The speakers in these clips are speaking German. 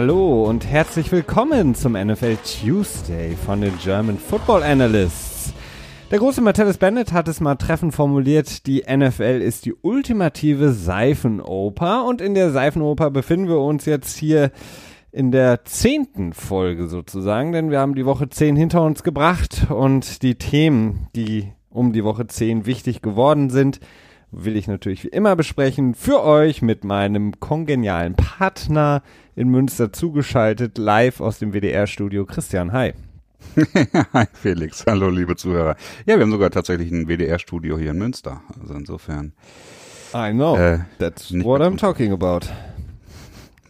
Hallo und herzlich willkommen zum NFL Tuesday von den German Football Analysts. Der große Martellus Bennett hat es mal treffend formuliert, die NFL ist die ultimative Seifenoper und in der Seifenoper befinden wir uns jetzt hier in der zehnten Folge sozusagen, denn wir haben die Woche zehn hinter uns gebracht und die Themen, die um die Woche zehn wichtig geworden sind, will ich natürlich wie immer besprechen für euch mit meinem kongenialen Partner in Münster zugeschaltet, live aus dem WDR-Studio. Christian, hi. hi Felix, hallo liebe Zuhörer. Ja, wir haben sogar tatsächlich ein WDR-Studio hier in Münster. Also insofern. I know. Äh, That's what I'm talking about.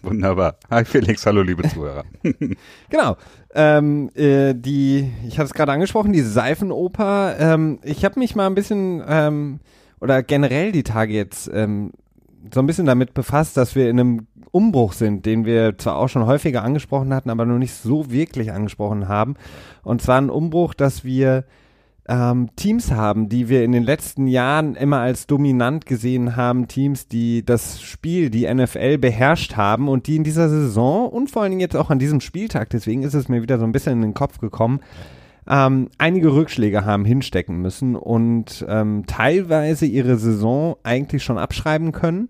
Wunderbar. Hi Felix, hallo liebe Zuhörer. genau. Ähm, äh, die, ich hatte es gerade angesprochen, die Seifenoper. Ähm, ich habe mich mal ein bisschen ähm, oder generell die Tage jetzt ähm, so ein bisschen damit befasst, dass wir in einem Umbruch sind, den wir zwar auch schon häufiger angesprochen hatten, aber noch nicht so wirklich angesprochen haben. Und zwar ein Umbruch, dass wir ähm, Teams haben, die wir in den letzten Jahren immer als dominant gesehen haben, Teams, die das Spiel, die NFL beherrscht haben und die in dieser Saison und vor allen Dingen jetzt auch an diesem Spieltag, deswegen ist es mir wieder so ein bisschen in den Kopf gekommen, ähm, einige Rückschläge haben hinstecken müssen und ähm, teilweise ihre Saison eigentlich schon abschreiben können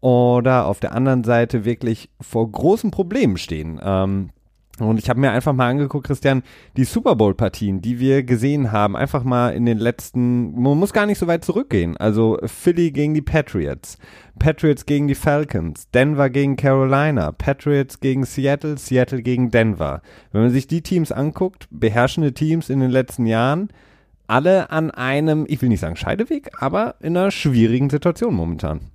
oder auf der anderen Seite wirklich vor großen Problemen stehen. Ähm, und ich habe mir einfach mal angeguckt, Christian, die Super Bowl-Partien, die wir gesehen haben, einfach mal in den letzten, man muss gar nicht so weit zurückgehen. Also Philly gegen die Patriots, Patriots gegen die Falcons, Denver gegen Carolina, Patriots gegen Seattle, Seattle gegen Denver. Wenn man sich die Teams anguckt, beherrschende Teams in den letzten Jahren, alle an einem, ich will nicht sagen Scheideweg, aber in einer schwierigen Situation momentan.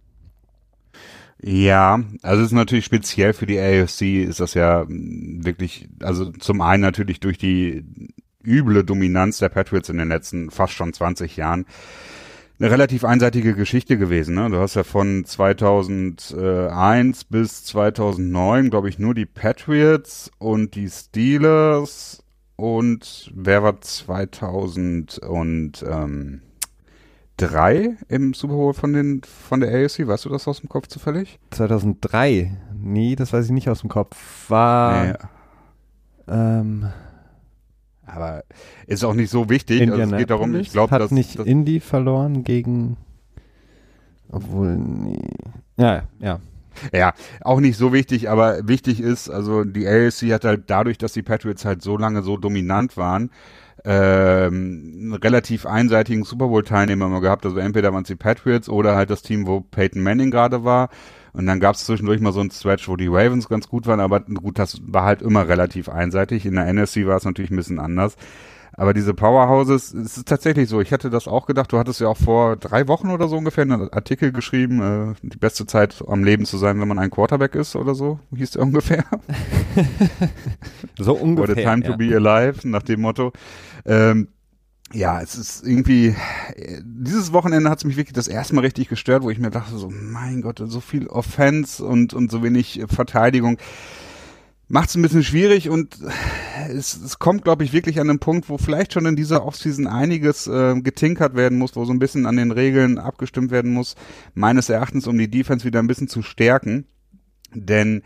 Ja, also es ist natürlich speziell für die AFC ist das ja wirklich, also zum einen natürlich durch die üble Dominanz der Patriots in den letzten fast schon 20 Jahren eine relativ einseitige Geschichte gewesen. Ne? Du hast ja von 2001 bis 2009, glaube ich, nur die Patriots und die Steelers und wer war 2000 und ähm, drei im Super Bowl von den von der AFC? Weißt du das aus dem Kopf zufällig? 2003? Nee, das weiß ich nicht aus dem Kopf. War nee. ähm, aber ist auch nicht so wichtig. Also es geht darum, ich glaube, hat dass, nicht dass Indy verloren gegen obwohl nee. Ja, ja. Ja, auch nicht so wichtig, aber wichtig ist, also die AFC hat halt dadurch, dass die Patriots halt so lange so dominant waren, ähm, relativ einseitigen Super Bowl-Teilnehmer immer gehabt. Also entweder waren es die Patriots oder halt das Team, wo Peyton Manning gerade war. Und dann gab es zwischendurch mal so einen Stretch, wo die Ravens ganz gut waren, aber gut, das war halt immer relativ einseitig. In der NFC war es natürlich ein bisschen anders. Aber diese Powerhouses, es ist tatsächlich so. Ich hätte das auch gedacht. Du hattest ja auch vor drei Wochen oder so ungefähr einen Artikel geschrieben, äh, die beste Zeit am Leben zu sein, wenn man ein Quarterback ist oder so, hieß der ungefähr. so ungefähr. Or the time ja. to be alive, nach dem Motto. Ähm, ja, es ist irgendwie, dieses Wochenende hat es mich wirklich das erste Mal richtig gestört, wo ich mir dachte, so, mein Gott, so viel Offense und, und so wenig Verteidigung macht es ein bisschen schwierig und es, es kommt, glaube ich, wirklich an einen Punkt, wo vielleicht schon in dieser Offseason einiges äh, getinkert werden muss, wo so ein bisschen an den Regeln abgestimmt werden muss, meines Erachtens, um die Defense wieder ein bisschen zu stärken. Denn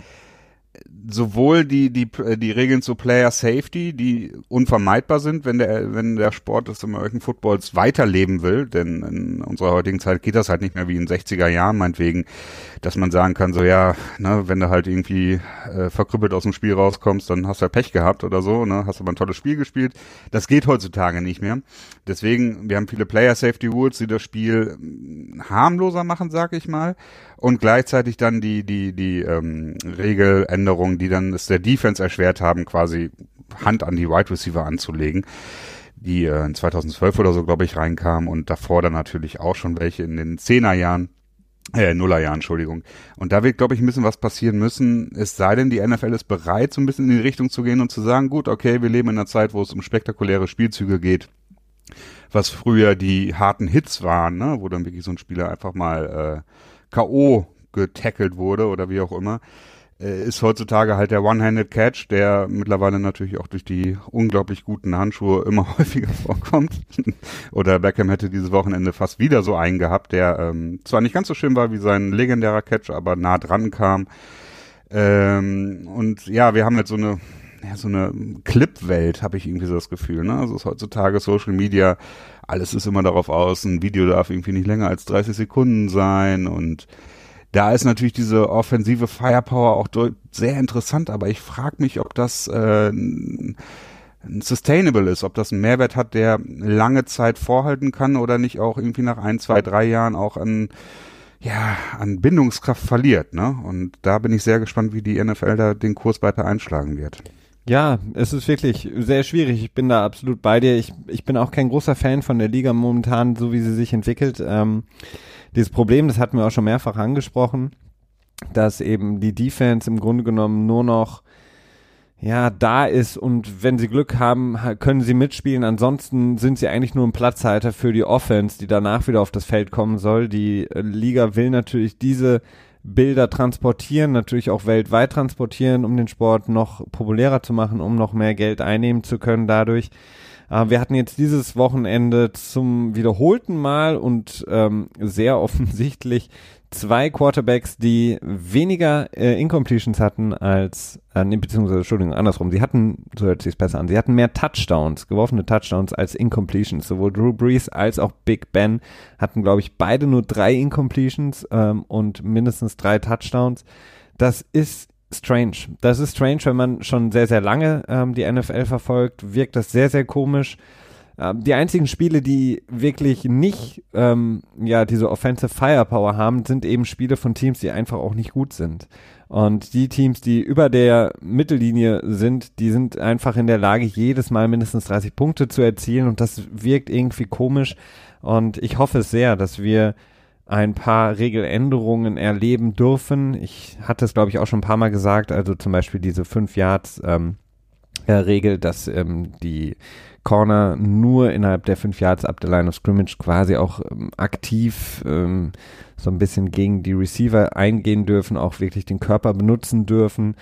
sowohl die, die, die Regeln zu Player Safety, die unvermeidbar sind, wenn der, wenn der Sport des American Footballs weiterleben will, denn in unserer heutigen Zeit geht das halt nicht mehr wie in 60er Jahren, meinetwegen, dass man sagen kann, so ja, ne, wenn du halt irgendwie äh, verkrüppelt aus dem Spiel rauskommst, dann hast du ja Pech gehabt oder so, ne, hast aber ein tolles Spiel gespielt. Das geht heutzutage nicht mehr. Deswegen, wir haben viele Player Safety Rules, die das Spiel hm, harmloser machen, sag ich mal und gleichzeitig dann die die die ähm, Regeländerungen, die dann es der Defense erschwert haben, quasi Hand an die Wide Receiver anzulegen, die äh, in 2012 oder so, glaube ich, reinkamen und davor dann natürlich auch schon welche in den Zehnerjahren. Äh, Nullerjahren, Entschuldigung. Und da wird, glaube ich, ein bisschen was passieren müssen. Es sei denn, die NFL ist bereit, so ein bisschen in die Richtung zu gehen und zu sagen, gut, okay, wir leben in einer Zeit, wo es um spektakuläre Spielzüge geht was früher die harten Hits waren, ne, wo dann wirklich so ein Spieler einfach mal äh, K.O. getackelt wurde oder wie auch immer, äh, ist heutzutage halt der One-Handed Catch, der mittlerweile natürlich auch durch die unglaublich guten Handschuhe immer häufiger vorkommt. oder Beckham hätte dieses Wochenende fast wieder so einen gehabt, der ähm, zwar nicht ganz so schön war wie sein legendärer Catch, aber nah dran kam. Ähm, und ja, wir haben jetzt so eine ja, so eine Clip-Welt, habe ich irgendwie so das Gefühl. Ne? Also ist heutzutage Social Media, alles ist immer darauf aus, ein Video darf irgendwie nicht länger als 30 Sekunden sein und da ist natürlich diese offensive Firepower auch sehr interessant, aber ich frage mich, ob das äh, sustainable ist, ob das einen Mehrwert hat, der lange Zeit vorhalten kann oder nicht auch irgendwie nach ein, zwei, drei Jahren auch an ja, an Bindungskraft verliert, ne? Und da bin ich sehr gespannt, wie die NFL da den Kurs weiter einschlagen wird. Ja, es ist wirklich sehr schwierig. Ich bin da absolut bei dir. Ich, ich bin auch kein großer Fan von der Liga momentan, so wie sie sich entwickelt. Ähm, dieses Problem, das hatten wir auch schon mehrfach angesprochen, dass eben die Defense im Grunde genommen nur noch ja, da ist und wenn sie Glück haben, können sie mitspielen. Ansonsten sind sie eigentlich nur ein Platzhalter für die Offense, die danach wieder auf das Feld kommen soll. Die äh, Liga will natürlich diese Bilder transportieren, natürlich auch weltweit transportieren, um den Sport noch populärer zu machen, um noch mehr Geld einnehmen zu können dadurch. Äh, wir hatten jetzt dieses Wochenende zum wiederholten Mal und ähm, sehr offensichtlich zwei Quarterbacks, die weniger äh, Incompletions hatten als, äh, beziehungsweise, Entschuldigung, andersrum. Sie hatten, so hört sich besser an, sie hatten mehr Touchdowns, geworfene Touchdowns als Incompletions. Sowohl Drew Brees als auch Big Ben hatten, glaube ich, beide nur drei Incompletions ähm, und mindestens drei Touchdowns. Das ist strange. Das ist strange, wenn man schon sehr, sehr lange ähm, die NFL verfolgt, wirkt das sehr, sehr komisch. Ähm, die einzigen Spiele, die wirklich nicht ähm, ja diese Offensive Firepower haben, sind eben Spiele von Teams, die einfach auch nicht gut sind. Und die Teams, die über der Mittellinie sind, die sind einfach in der Lage, jedes Mal mindestens 30 Punkte zu erzielen und das wirkt irgendwie komisch. Und ich hoffe sehr, dass wir ein paar Regeländerungen erleben dürfen. Ich hatte es, glaube ich, auch schon ein paar Mal gesagt, also zum Beispiel diese 5 Yards ähm, äh, Regel, dass ähm, die Corner nur innerhalb der fünf Yards ab der Line of Scrimmage quasi auch ähm, aktiv ähm, so ein bisschen gegen die Receiver eingehen dürfen, auch wirklich den Körper benutzen dürfen.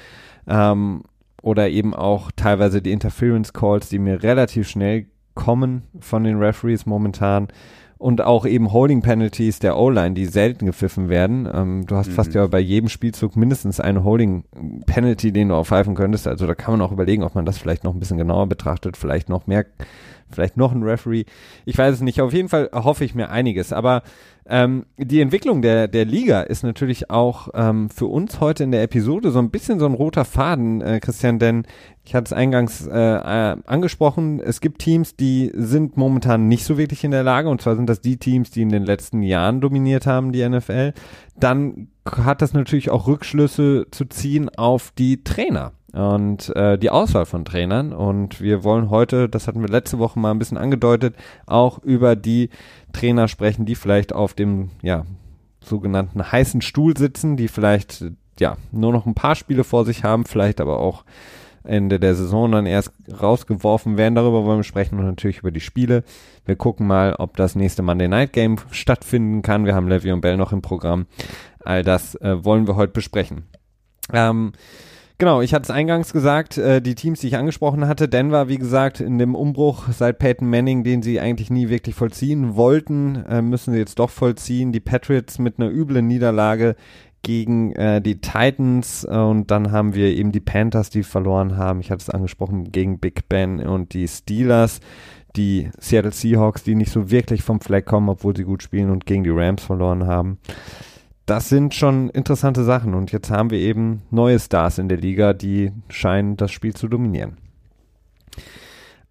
Ähm, oder eben auch teilweise die Interference Calls, die mir relativ schnell kommen von den Referees momentan und auch eben Holding Penalties der O-Line, die selten gepfiffen werden. Ähm, du hast mhm. fast ja bei jedem Spielzug mindestens eine Holding Penalty, den du aufpfeifen könntest. Also da kann man auch überlegen, ob man das vielleicht noch ein bisschen genauer betrachtet, vielleicht noch mehr, vielleicht noch ein Referee. Ich weiß es nicht. Auf jeden Fall hoffe ich mir einiges. Aber ähm, die Entwicklung der, der Liga ist natürlich auch ähm, für uns heute in der Episode so ein bisschen so ein roter Faden, äh, Christian, denn ich hatte es eingangs äh, äh, angesprochen, es gibt Teams, die sind momentan nicht so wirklich in der Lage, und zwar sind das die Teams, die in den letzten Jahren dominiert haben, die NFL. Dann hat das natürlich auch Rückschlüsse zu ziehen auf die Trainer und äh, die Auswahl von Trainern. Und wir wollen heute, das hatten wir letzte Woche mal ein bisschen angedeutet, auch über die Trainer sprechen, die vielleicht auf dem ja, sogenannten heißen Stuhl sitzen, die vielleicht ja nur noch ein paar Spiele vor sich haben, vielleicht aber auch Ende der Saison dann erst rausgeworfen werden. Darüber wollen wir sprechen und natürlich über die Spiele. Wir gucken mal, ob das nächste Monday Night Game stattfinden kann. Wir haben Levy und Bell noch im Programm. All das äh, wollen wir heute besprechen. Ähm, Genau, ich hatte es eingangs gesagt, äh, die Teams, die ich angesprochen hatte, Denver, wie gesagt, in dem Umbruch seit Peyton Manning, den sie eigentlich nie wirklich vollziehen wollten, äh, müssen sie jetzt doch vollziehen. Die Patriots mit einer üblen Niederlage gegen äh, die Titans und dann haben wir eben die Panthers, die verloren haben. Ich hatte es angesprochen, gegen Big Ben und die Steelers, die Seattle Seahawks, die nicht so wirklich vom Fleck kommen, obwohl sie gut spielen und gegen die Rams verloren haben das sind schon interessante Sachen. Und jetzt haben wir eben neue Stars in der Liga, die scheinen das Spiel zu dominieren.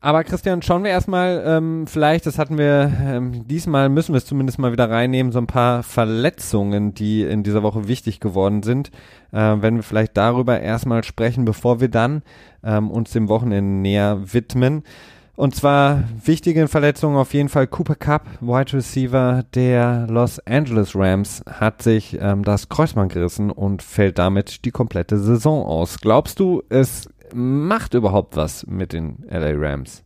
Aber Christian, schauen wir erstmal, ähm, vielleicht, das hatten wir, ähm, diesmal müssen wir es zumindest mal wieder reinnehmen, so ein paar Verletzungen, die in dieser Woche wichtig geworden sind. Äh, wenn wir vielleicht darüber erstmal sprechen, bevor wir dann ähm, uns dem Wochenende näher widmen. Und zwar wichtige Verletzungen auf jeden Fall. Cooper Cup, Wide Receiver der Los Angeles Rams, hat sich ähm, das Kreuzband gerissen und fällt damit die komplette Saison aus. Glaubst du, es macht überhaupt was mit den LA Rams?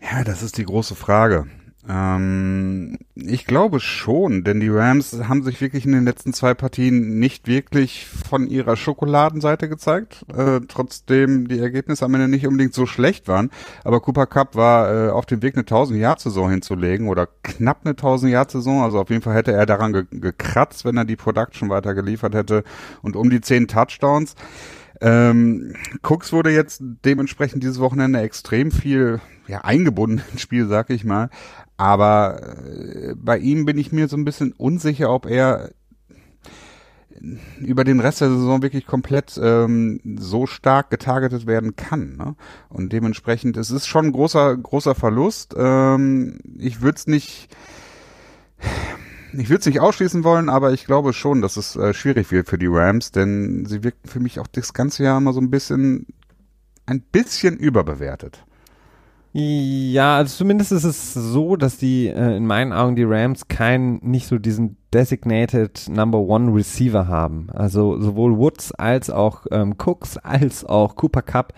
Ja, das ist die große Frage. Ähm, ich glaube schon, denn die Rams haben sich wirklich in den letzten zwei Partien nicht wirklich von ihrer Schokoladenseite gezeigt, äh, trotzdem die Ergebnisse am Ende nicht unbedingt so schlecht waren. Aber Cooper Cup war äh, auf dem Weg, eine 1000-Jahr-Saison hinzulegen oder knapp eine 1000-Jahr-Saison. Also auf jeden Fall hätte er daran ge gekratzt, wenn er die Production weiter geliefert hätte und um die 10 Touchdowns. Ähm, Cooks wurde jetzt dementsprechend dieses Wochenende extrem viel ja, eingebunden ins Spiel, sag ich mal. Aber äh, bei ihm bin ich mir so ein bisschen unsicher, ob er über den Rest der Saison wirklich komplett ähm, so stark getargetet werden kann. Ne? Und dementsprechend, es ist schon ein großer, großer Verlust. Ähm, ich würde es nicht ich würde es nicht ausschließen wollen, aber ich glaube schon, dass es äh, schwierig wird für die Rams, denn sie wirken für mich auch das ganze Jahr immer so ein bisschen, ein bisschen überbewertet. Ja, also zumindest ist es so, dass die äh, in meinen Augen die Rams keinen, nicht so diesen designated Number One Receiver haben. Also sowohl Woods als auch ähm, Cooks als auch Cooper Cup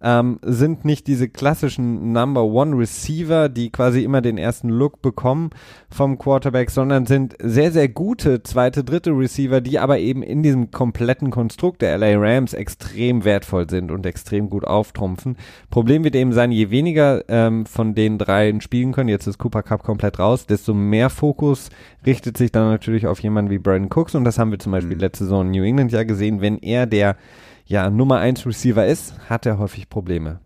ähm, sind nicht diese klassischen Number One Receiver, die quasi immer den ersten Look bekommen vom Quarterback, sondern sind sehr, sehr gute zweite, dritte Receiver, die aber eben in diesem kompletten Konstrukt der LA Rams extrem wertvoll sind und extrem gut auftrumpfen. Problem wird eben sein, je weniger ähm, von den dreien spielen können, jetzt ist Cooper Cup komplett raus, desto mehr Fokus richtet sich dann natürlich auf jemanden wie Brandon Cooks und das haben wir zum Beispiel mhm. letzte Saison in New England ja gesehen, wenn er der ja Nummer 1 Receiver ist, hat er häufig Probleme.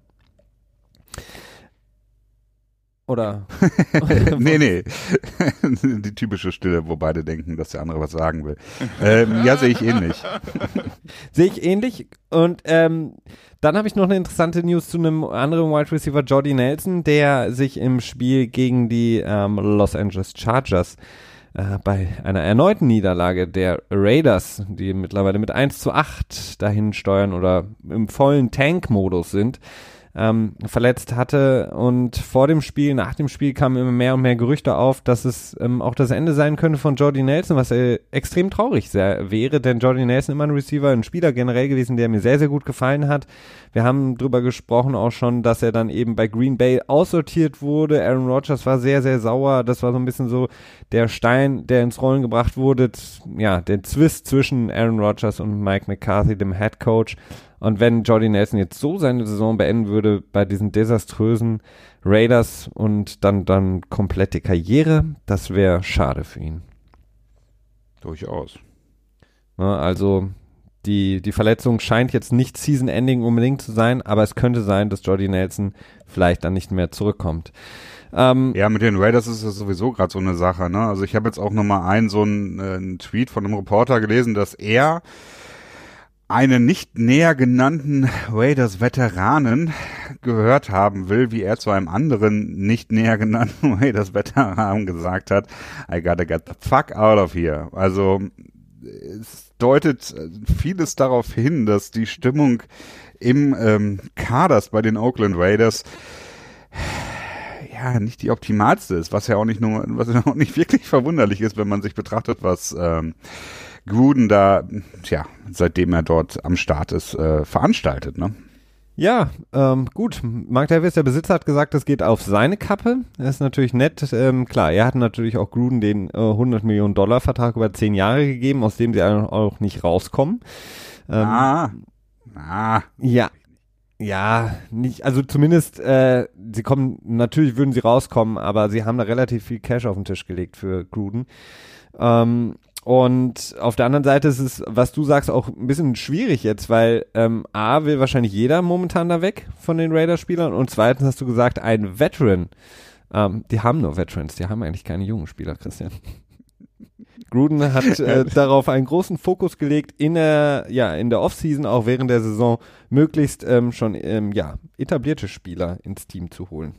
Oder? nee, nee. Die typische Stille, wo beide denken, dass der andere was sagen will. Ähm, ja, sehe ich ähnlich. sehe ich ähnlich. Und ähm, dann habe ich noch eine interessante News zu einem anderen Wide Receiver, Jordy Nelson, der sich im Spiel gegen die ähm, Los Angeles Chargers äh, bei einer erneuten Niederlage der Raiders, die mittlerweile mit 1 zu 8 dahin steuern oder im vollen Tank-Modus sind, ähm, verletzt hatte. Und vor dem Spiel, nach dem Spiel kamen immer mehr und mehr Gerüchte auf, dass es ähm, auch das Ende sein könnte von Jordy Nelson, was äh, extrem traurig sehr, wäre, denn Jordy Nelson immer ein Receiver, ein Spieler generell gewesen, der mir sehr, sehr gut gefallen hat. Wir haben drüber gesprochen auch schon, dass er dann eben bei Green Bay aussortiert wurde. Aaron Rodgers war sehr, sehr sauer. Das war so ein bisschen so der Stein, der ins Rollen gebracht wurde. Ja, der Zwist zwischen Aaron Rodgers und Mike McCarthy, dem Head Coach. Und wenn Jordy Nelson jetzt so seine Saison beenden würde bei diesen desaströsen Raiders und dann, dann komplette Karriere, das wäre schade für ihn. Durchaus. Ne, also die, die Verletzung scheint jetzt nicht Season-Ending unbedingt zu sein, aber es könnte sein, dass Jordy Nelson vielleicht dann nicht mehr zurückkommt. Ähm, ja, mit den Raiders ist es sowieso gerade so eine Sache. Ne? Also ich habe jetzt auch nochmal einen so einen, äh, einen Tweet von einem Reporter gelesen, dass er einen nicht näher genannten Raiders Veteranen gehört haben will, wie er zu einem anderen nicht näher genannten Raiders Veteranen gesagt hat, I gotta get the fuck out of here. Also es deutet vieles darauf hin, dass die Stimmung im ähm, Kaders bei den Oakland Raiders ja nicht die optimalste ist, was ja auch nicht nur, was ja auch nicht wirklich verwunderlich ist, wenn man sich betrachtet, was ähm, Gruden da, tja, seitdem er dort am Start ist, äh, veranstaltet, ne? Ja, ähm, gut. Mark Davis, der Besitzer, hat gesagt, das geht auf seine Kappe. Das ist natürlich nett. Ähm, klar, er hat natürlich auch Gruden den äh, 100 Millionen Dollar Vertrag über 10 Jahre gegeben, aus dem sie auch nicht rauskommen. Ähm, ah. Ah. Ja. Ja, nicht, also zumindest, äh, sie kommen, natürlich würden sie rauskommen, aber sie haben da relativ viel Cash auf den Tisch gelegt für Gruden. Ähm, und auf der anderen Seite ist es, was du sagst, auch ein bisschen schwierig jetzt, weil ähm, A will wahrscheinlich jeder momentan da weg von den Raiders-Spielern und zweitens hast du gesagt, ein Veteran. Ähm, die haben nur Veterans, die haben eigentlich keine jungen Spieler, Christian. Gruden hat äh, darauf einen großen Fokus gelegt, in der, ja, in der Offseason, auch während der Saison, möglichst ähm, schon ähm, ja, etablierte Spieler ins Team zu holen.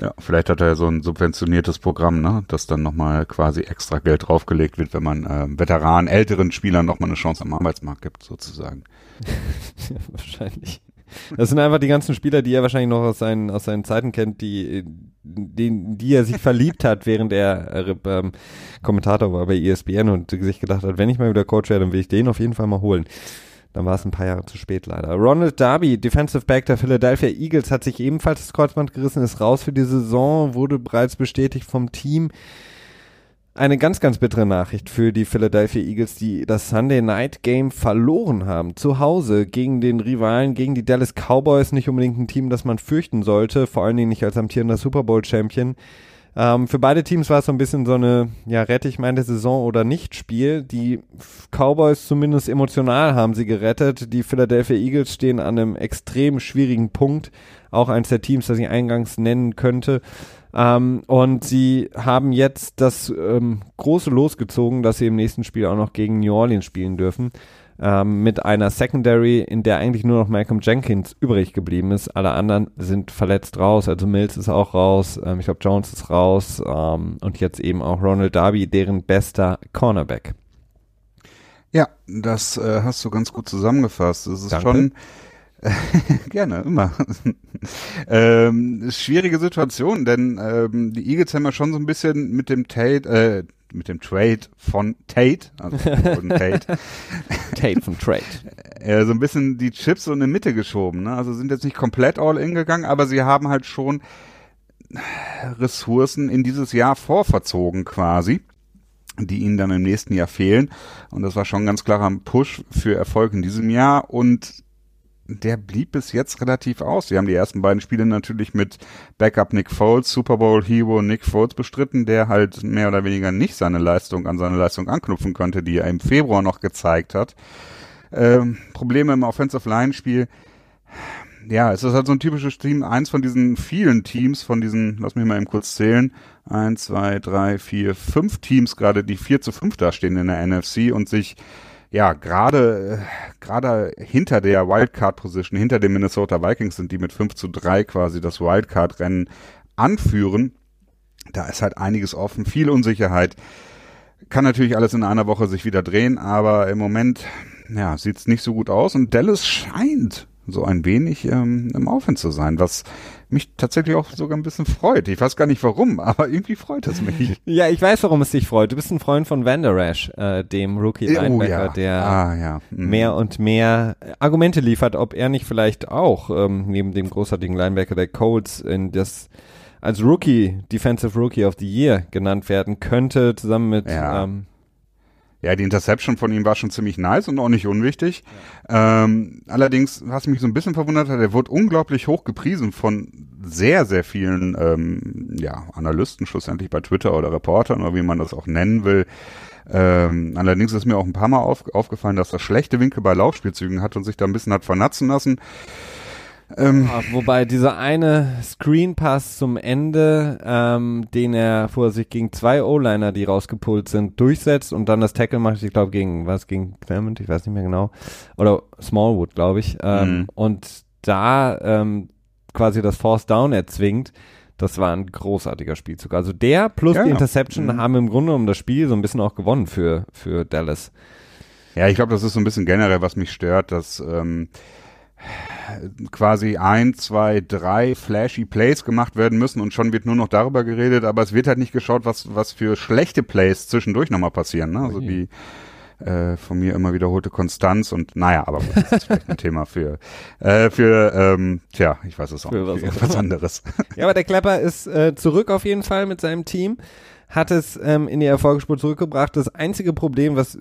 Ja, vielleicht hat er ja so ein subventioniertes Programm, ne, dass dann nochmal quasi extra Geld draufgelegt wird, wenn man äh, Veteranen, älteren Spielern nochmal eine Chance am Arbeitsmarkt gibt, sozusagen. ja, wahrscheinlich. Das sind einfach die ganzen Spieler, die er wahrscheinlich noch aus seinen, aus seinen Zeiten kennt, die, die, die er sich verliebt hat, während er äh, ähm, Kommentator war bei ESPN und sich gedacht hat, wenn ich mal wieder Coach werde, dann will ich den auf jeden Fall mal holen. Dann war es ein paar Jahre zu spät leider. Ronald Darby, Defensive Back der Philadelphia Eagles, hat sich ebenfalls das Kreuzband gerissen, ist raus für die Saison, wurde bereits bestätigt vom Team. Eine ganz, ganz bittere Nachricht für die Philadelphia Eagles, die das Sunday Night Game verloren haben. Zu Hause gegen den Rivalen, gegen die Dallas Cowboys. Nicht unbedingt ein Team, das man fürchten sollte, vor allen Dingen nicht als amtierender Super Bowl Champion. Ähm, für beide Teams war es so ein bisschen so eine, ja, rette ich meine Saison oder nicht Spiel. Die Cowboys zumindest emotional haben sie gerettet. Die Philadelphia Eagles stehen an einem extrem schwierigen Punkt. Auch eins der Teams, das ich eingangs nennen könnte. Ähm, und sie haben jetzt das ähm, große losgezogen, dass sie im nächsten Spiel auch noch gegen New Orleans spielen dürfen ähm, mit einer Secondary, in der eigentlich nur noch Malcolm Jenkins übrig geblieben ist. Alle anderen sind verletzt raus. Also Mills ist auch raus, ähm, ich glaube Jones ist raus ähm, und jetzt eben auch Ronald Darby, deren bester Cornerback. Ja, das äh, hast du ganz gut zusammengefasst. Es ist Danke. schon Gerne, immer. ähm, schwierige Situation, denn ähm, die Eagles haben ja schon so ein bisschen mit dem Tate, äh, mit dem Trade von Tate, also von Tate, Tate von Trade. äh, so ein bisschen die Chips so in die Mitte geschoben. Ne? Also sind jetzt nicht komplett all in gegangen, aber sie haben halt schon Ressourcen in dieses Jahr vorverzogen quasi die ihnen dann im nächsten Jahr fehlen. Und das war schon ein ganz klarer Push für Erfolg in diesem Jahr. Und der blieb bis jetzt relativ aus. Sie haben die ersten beiden Spiele natürlich mit Backup Nick Foles, Super Bowl Hero Nick Foles bestritten, der halt mehr oder weniger nicht seine Leistung an seine Leistung anknüpfen konnte, die er im Februar noch gezeigt hat. Ähm, Probleme im Offensive Line Spiel. Ja, es ist halt so ein typisches Team, eins von diesen vielen Teams, von diesen, lass mich mal eben kurz zählen, eins, zwei, drei, vier, fünf Teams gerade, die vier zu fünf da stehen in der NFC und sich ja, gerade gerade hinter der Wildcard-Position, hinter den Minnesota Vikings sind, die mit 5 zu 3 quasi das Wildcard-Rennen anführen. Da ist halt einiges offen, viel Unsicherheit. Kann natürlich alles in einer Woche sich wieder drehen, aber im Moment ja, sieht's nicht so gut aus und Dallas scheint so ein wenig ähm, im Aufwind zu sein, was mich tatsächlich auch sogar ein bisschen freut. Ich weiß gar nicht warum, aber irgendwie freut es mich. Ja, ich weiß, warum es dich freut. Du bist ein Freund von Van Der Rash, äh, dem Rookie Linebacker, oh, ja. der ah, ja. mhm. mehr und mehr Argumente liefert, ob er nicht vielleicht auch ähm, neben dem großartigen Linebacker der Colts in das als Rookie, Defensive Rookie of the Year genannt werden könnte, zusammen mit Ja. ähm, Ja, die Interception von ihm war schon ziemlich nice und auch nicht unwichtig. Ähm, allerdings, was mich so ein bisschen verwundert hat, er wurde unglaublich hoch gepriesen von sehr, sehr vielen ähm, ja, Analysten, schlussendlich bei Twitter oder Reportern oder wie man das auch nennen will. Ähm, allerdings ist mir auch ein paar Mal auf, aufgefallen, dass er schlechte Winkel bei Laufspielzügen hat und sich da ein bisschen hat vernatzen lassen. Ähm, Ja, wobei dieser eine Screen Pass zum Ende, ähm, den er vor sich gegen zwei O-Liner, die rausgepult sind, durchsetzt und dann das Tackle macht, ich glaube gegen was gegen Clement, ich weiß nicht mehr genau, oder Smallwood, glaube ich, ähm, Mhm. und da ähm, quasi das Force Down erzwingt. Das war ein großartiger Spielzug. Also der plus Ja, die ja. Interception Mhm. haben im Grunde um das Spiel so ein bisschen auch gewonnen für für Dallas. Ja, ich glaube, das ist so ein bisschen generell, was mich stört, dass ähm, quasi ein, zwei, drei flashy Plays gemacht werden müssen und schon wird nur noch darüber geredet, aber es wird halt nicht geschaut, was, was für schlechte Plays zwischendurch nochmal passieren. Ne? Also die äh, von mir immer wiederholte Konstanz und naja, aber das ist vielleicht ein Thema für, äh, für ähm, tja, ich weiß es auch Für nicht, was für immer. anderes. Ja, aber der Klepper ist äh, zurück auf jeden Fall mit seinem Team. Hat es ähm, in die Erfolgsspur zurückgebracht. Das einzige Problem, was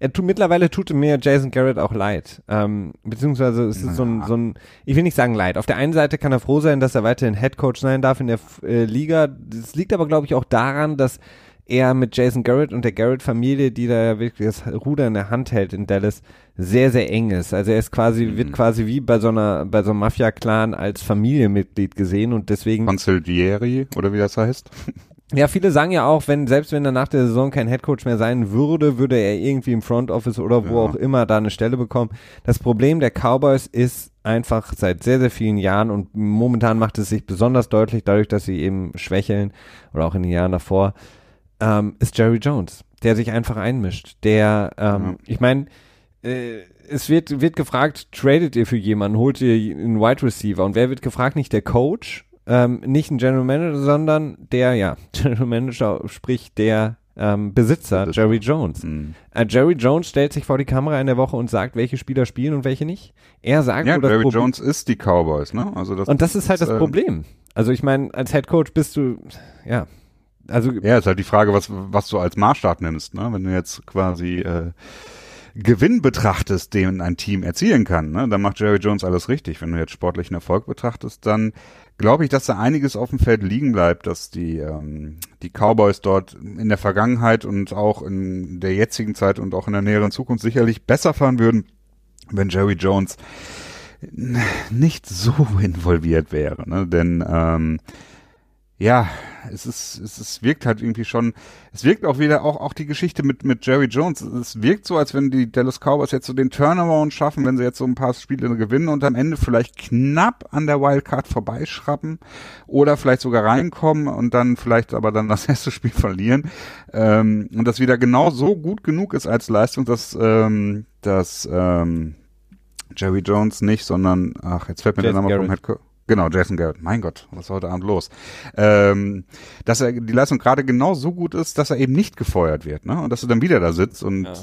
er tut, mittlerweile tut mir Jason Garrett auch leid. Ähm, beziehungsweise es ist so ein, Ja. so ein, ich will nicht sagen leid. Auf der einen Seite kann er froh sein, dass er weiterhin Headcoach sein darf in der äh, Liga. Das liegt aber, glaube ich, auch daran, dass er mit Jason Garrett und der Garrett-Familie, die da ja wirklich das Ruder in der Hand hält in Dallas, sehr, sehr eng ist. Also er ist quasi, Mhm. wird quasi wie bei so einer, bei so einem Mafia-Clan als Familienmitglied gesehen und deswegen Consiglieri oder wie das heißt. ja, viele sagen ja auch, wenn, selbst wenn er nach der Saison kein Headcoach mehr sein würde, würde er irgendwie im Front Office oder wo Ja. auch immer da eine Stelle bekommen. Das Problem der Cowboys ist einfach seit sehr, sehr vielen Jahren und momentan macht es sich besonders deutlich dadurch, dass sie eben schwächeln oder auch in den Jahren davor, ähm, ist Jerry Jones, der sich einfach einmischt. Der, ähm, Ja. ich meine, äh, es wird, wird gefragt, tradet ihr für jemanden, holt ihr einen Wide Receiver und wer wird gefragt? Nicht der Coach, ähm, nicht ein General Manager, sondern der, ja, General Manager, sprich der ähm, Besitzer, Jerry Jones. Mhm. Äh, Jerry Jones stellt sich vor die Kamera in der Woche und sagt, welche Spieler spielen und welche nicht. Er sagt, ja, Jerry Jones ist die Cowboys, ne? Also das, und das ist halt das äh, Problem. Also ich meine, als Head Coach bist du, ja, also ja, ist halt die Frage, was was du als Maßstab nimmst, ne? Wenn du jetzt quasi äh, Gewinn betrachtest, den ein Team erzielen kann, ne, dann macht Jerry Jones alles richtig. Wenn du jetzt sportlichen Erfolg betrachtest, dann glaube ich, dass da einiges auf dem Feld liegen bleibt, dass die, ähm, die Cowboys dort in der Vergangenheit und auch in der jetzigen Zeit und auch in der näheren Zukunft sicherlich besser fahren würden, wenn Jerry Jones nicht so involviert wäre. Ne? Denn ähm, ja, es ist, es ist, wirkt halt irgendwie schon, es wirkt auch wieder auch, auch die Geschichte mit, mit Jerry Jones. Es wirkt so, als wenn die Dallas Cowboys jetzt so den Turnaround schaffen, wenn sie jetzt so ein paar Spiele gewinnen und am Ende vielleicht knapp an der Wildcard vorbeischrappen oder vielleicht sogar reinkommen und dann vielleicht aber dann das erste Spiel verlieren. Ähm, und das wieder genau so gut genug ist als Leistung, dass, ähm, dass, ähm, Jerry Jones nicht, sondern, ach, jetzt fällt mir Jason der Name vom Head Coach. Genau, Jason Garrett. Mein Gott, was ist heute Abend los? Ähm, dass er die Leistung gerade genau so gut ist, dass er eben nicht gefeuert wird, ne? Und dass er dann wieder da sitzt und ja.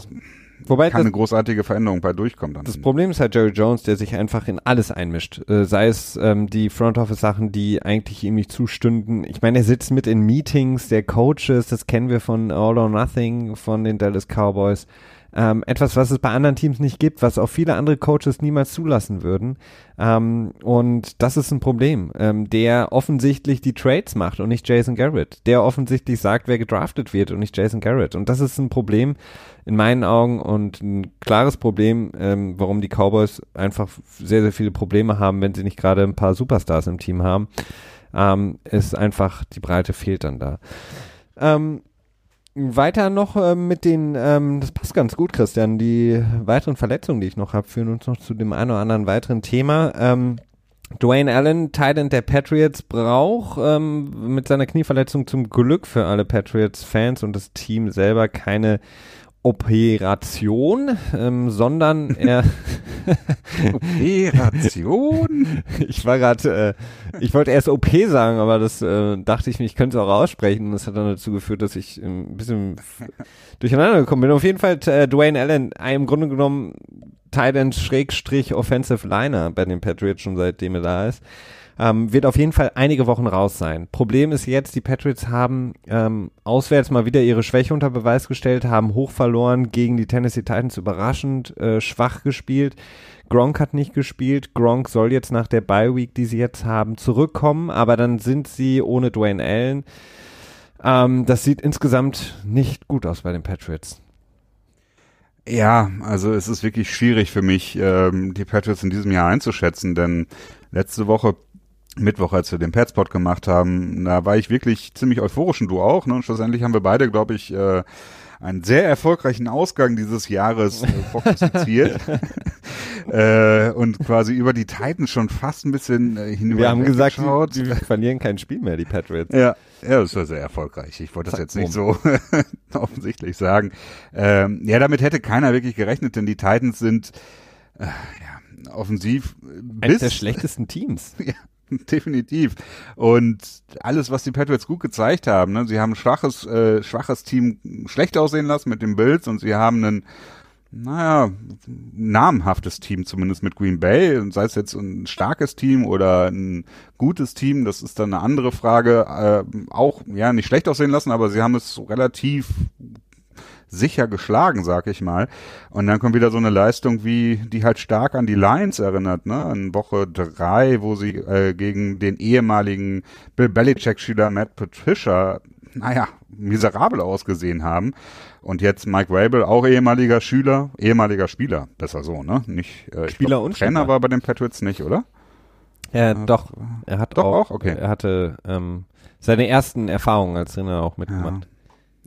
Wobei keine das, großartige Veränderung bei durchkommt. Dann. Das Problem ist halt Jerry Jones, der sich einfach in alles einmischt. Äh, sei es ähm, die Front Office Sachen, die eigentlich ihm nicht zustünden. Ich meine, er sitzt mit in Meetings der Coaches, das kennen wir von All or Nothing, von den Dallas Cowboys. Ähm, etwas, was es bei anderen Teams nicht gibt, was auch viele andere Coaches niemals zulassen würden. Ähm, und das ist ein Problem, ähm, der offensichtlich die Trades macht und nicht Jason Garrett. Der offensichtlich sagt, wer gedraftet wird und nicht Jason Garrett. Und das ist ein Problem in meinen Augen und ein klares Problem, ähm, warum die Cowboys einfach sehr, sehr viele Probleme haben, wenn sie nicht gerade ein paar Superstars im Team haben. Ähm, ist einfach, die Breite fehlt dann da. Ähm, weiter noch äh, mit den, ähm, das passt ganz gut, Christian, die weiteren Verletzungen, die ich noch habe, führen uns noch zu dem einen oder anderen weiteren Thema. Ähm, Dwayne Allen, Titan der Patriots, braucht ähm, mit seiner Knieverletzung zum Glück für alle Patriots-Fans und das Team selber keine Operation, ähm, sondern er Operation. ich war gerade, äh, ich wollte erst OP sagen, aber das äh, dachte ich mir, ich könnte es auch aussprechen. Das hat dann dazu geführt, dass ich ein bisschen durcheinander gekommen bin. Auf jeden Fall äh, Dwayne Allen, im Grunde genommen Titan Schrägstrich Offensive Liner bei den Patriots schon seitdem er da ist. Ähm, wird auf jeden Fall einige Wochen raus sein. Problem ist jetzt, die Patriots haben ähm, auswärts mal wieder ihre Schwäche unter Beweis gestellt, haben hoch verloren gegen die Tennessee Titans, überraschend äh, schwach gespielt. Gronk hat nicht gespielt. Gronk soll jetzt nach der Bye Week, die sie jetzt haben, zurückkommen, aber dann sind sie ohne Dwayne Allen. Ähm, das sieht insgesamt nicht gut aus bei den Patriots. Ja, also es ist wirklich schwierig für mich, ähm, die Patriots in diesem Jahr einzuschätzen, denn letzte Woche Mittwoch, als wir den Petspot gemacht haben, da war ich wirklich ziemlich euphorisch und du auch. Ne? Und schlussendlich haben wir beide, glaube ich, äh, einen sehr erfolgreichen Ausgang dieses Jahres äh, prognostiziert. äh, und quasi über die Titans schon fast ein bisschen äh, hinüber. Wir haben gesagt, die, die verlieren kein Spiel mehr, die Patriots. Ja, ja, das war sehr erfolgreich. Ich wollte das jetzt nicht so offensichtlich sagen. Ähm, ja, damit hätte keiner wirklich gerechnet, denn die Titans sind äh, ja, offensiv eines der schlechtesten Teams. ja, definitiv. Und alles, was die Patriots gut gezeigt haben, ne? sie haben ein schwaches, äh, schwaches Team schlecht aussehen lassen mit den Bills und sie haben einen naja, namhaftes Team zumindest mit Green Bay, und sei es jetzt ein starkes Team oder ein gutes Team, das ist dann eine andere Frage, äh, auch ja nicht schlecht aussehen lassen, aber sie haben es relativ sicher geschlagen, sag ich mal. Und dann kommt wieder so eine Leistung, wie die halt stark an die Lions erinnert, ne? In Woche drei, wo sie äh, gegen den ehemaligen Bill Belichick-Schüler Matt Patricia, naja, miserabel ausgesehen haben. Und jetzt Mike Rabel, auch ehemaliger Schüler, ehemaliger Spieler, besser so, ne? Nicht äh, Spieler glaub, und Trainer Spieler. war bei den Patriots nicht, oder? Ja, äh, doch. Er hat doch auch, auch okay. Er hatte ähm, seine ersten Erfahrungen als Trainer auch mitgemacht. Ja.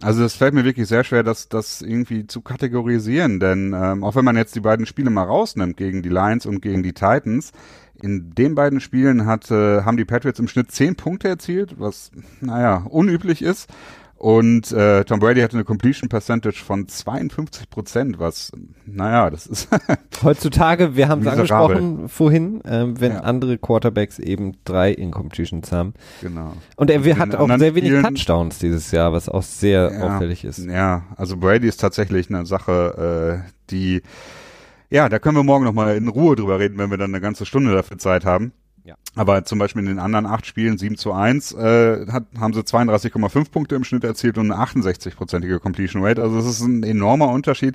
Also es fällt mir wirklich sehr schwer, das, das irgendwie zu kategorisieren, denn ähm, auch wenn man jetzt die beiden Spiele mal rausnimmt gegen die Lions und gegen die Titans, in den beiden Spielen hat, äh, haben die Patriots im Schnitt zehn Punkte erzielt, was, naja, unüblich ist. Und äh, Tom Brady hatte eine Completion Percentage von 52 Prozent, was, naja, das ist heutzutage, wir haben es angesprochen vorhin, ähm, wenn Ja. andere Quarterbacks eben drei Incompletions haben. genau. Und er Und hat auch sehr wenig Spielen- Touchdowns dieses Jahr, was auch sehr Ja. auffällig ist. Ja, also Brady ist tatsächlich eine Sache, äh, die, ja, da können wir morgen nochmal in Ruhe drüber reden, wenn wir dann eine ganze Stunde dafür Zeit haben. Ja. Aber zum Beispiel in den anderen acht Spielen, 7 zu 1, äh, hat, haben sie 32,5 Punkte im Schnitt erzielt und eine 68-prozentige Completion Rate. Also es ist ein enormer Unterschied.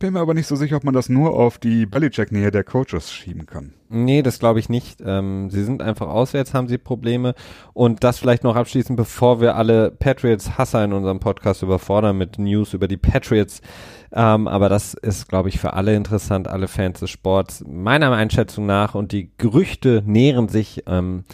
Bin mir aber nicht so sicher, ob man das nur auf die Belichick-Nähe der Coaches schieben kann. Nee, das glaube ich nicht. Ähm, sie sind einfach auswärts, haben sie Probleme. Und das vielleicht noch abschließend, bevor wir alle Patriots-Hasser in unserem Podcast überfordern mit News über die Patriots. Ähm, aber das ist, glaube ich, für alle interessant, alle Fans des Sports. Meiner Einschätzung nach, und die Gerüchte nähren sich ähm,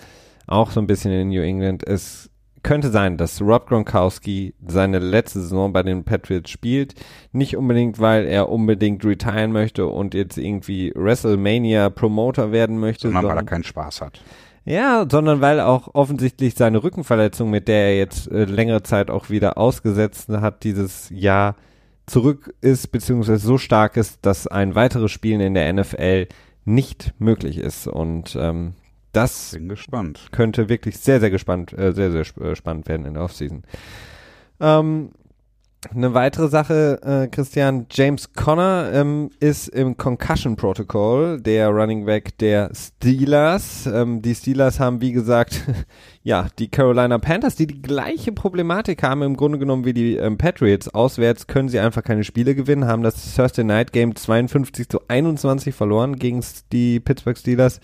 auch so ein bisschen in New England, es könnte sein, dass Rob Gronkowski seine letzte Saison bei den Patriots spielt. Nicht unbedingt, weil er unbedingt retiren möchte und jetzt irgendwie WrestleMania Promoter werden möchte, Sondern weil er sondern, keinen Spaß hat. ja, sondern weil auch offensichtlich seine Rückenverletzung, mit der er jetzt äh, längere Zeit auch wieder ausgesetzt hat, dieses Jahr zurück ist, beziehungsweise so stark ist, dass ein weiteres Spielen in der NFL nicht möglich ist. Und ähm, das könnte wirklich sehr, sehr gespannt, äh, sehr, sehr sp äh, spannend werden in der Offseason. Ähm, eine weitere Sache, äh, Christian, James Conner ähm, ist im Concussion Protocol, der Running Back der Steelers. Ähm, die Steelers haben, wie gesagt, ja, die Carolina Panthers, die die gleiche Problematik haben im Grunde genommen wie die ähm, Patriots. Auswärts können sie einfach keine Spiele gewinnen, haben das Thursday Night Game 52 zu 21 verloren gegen die Pittsburgh Steelers.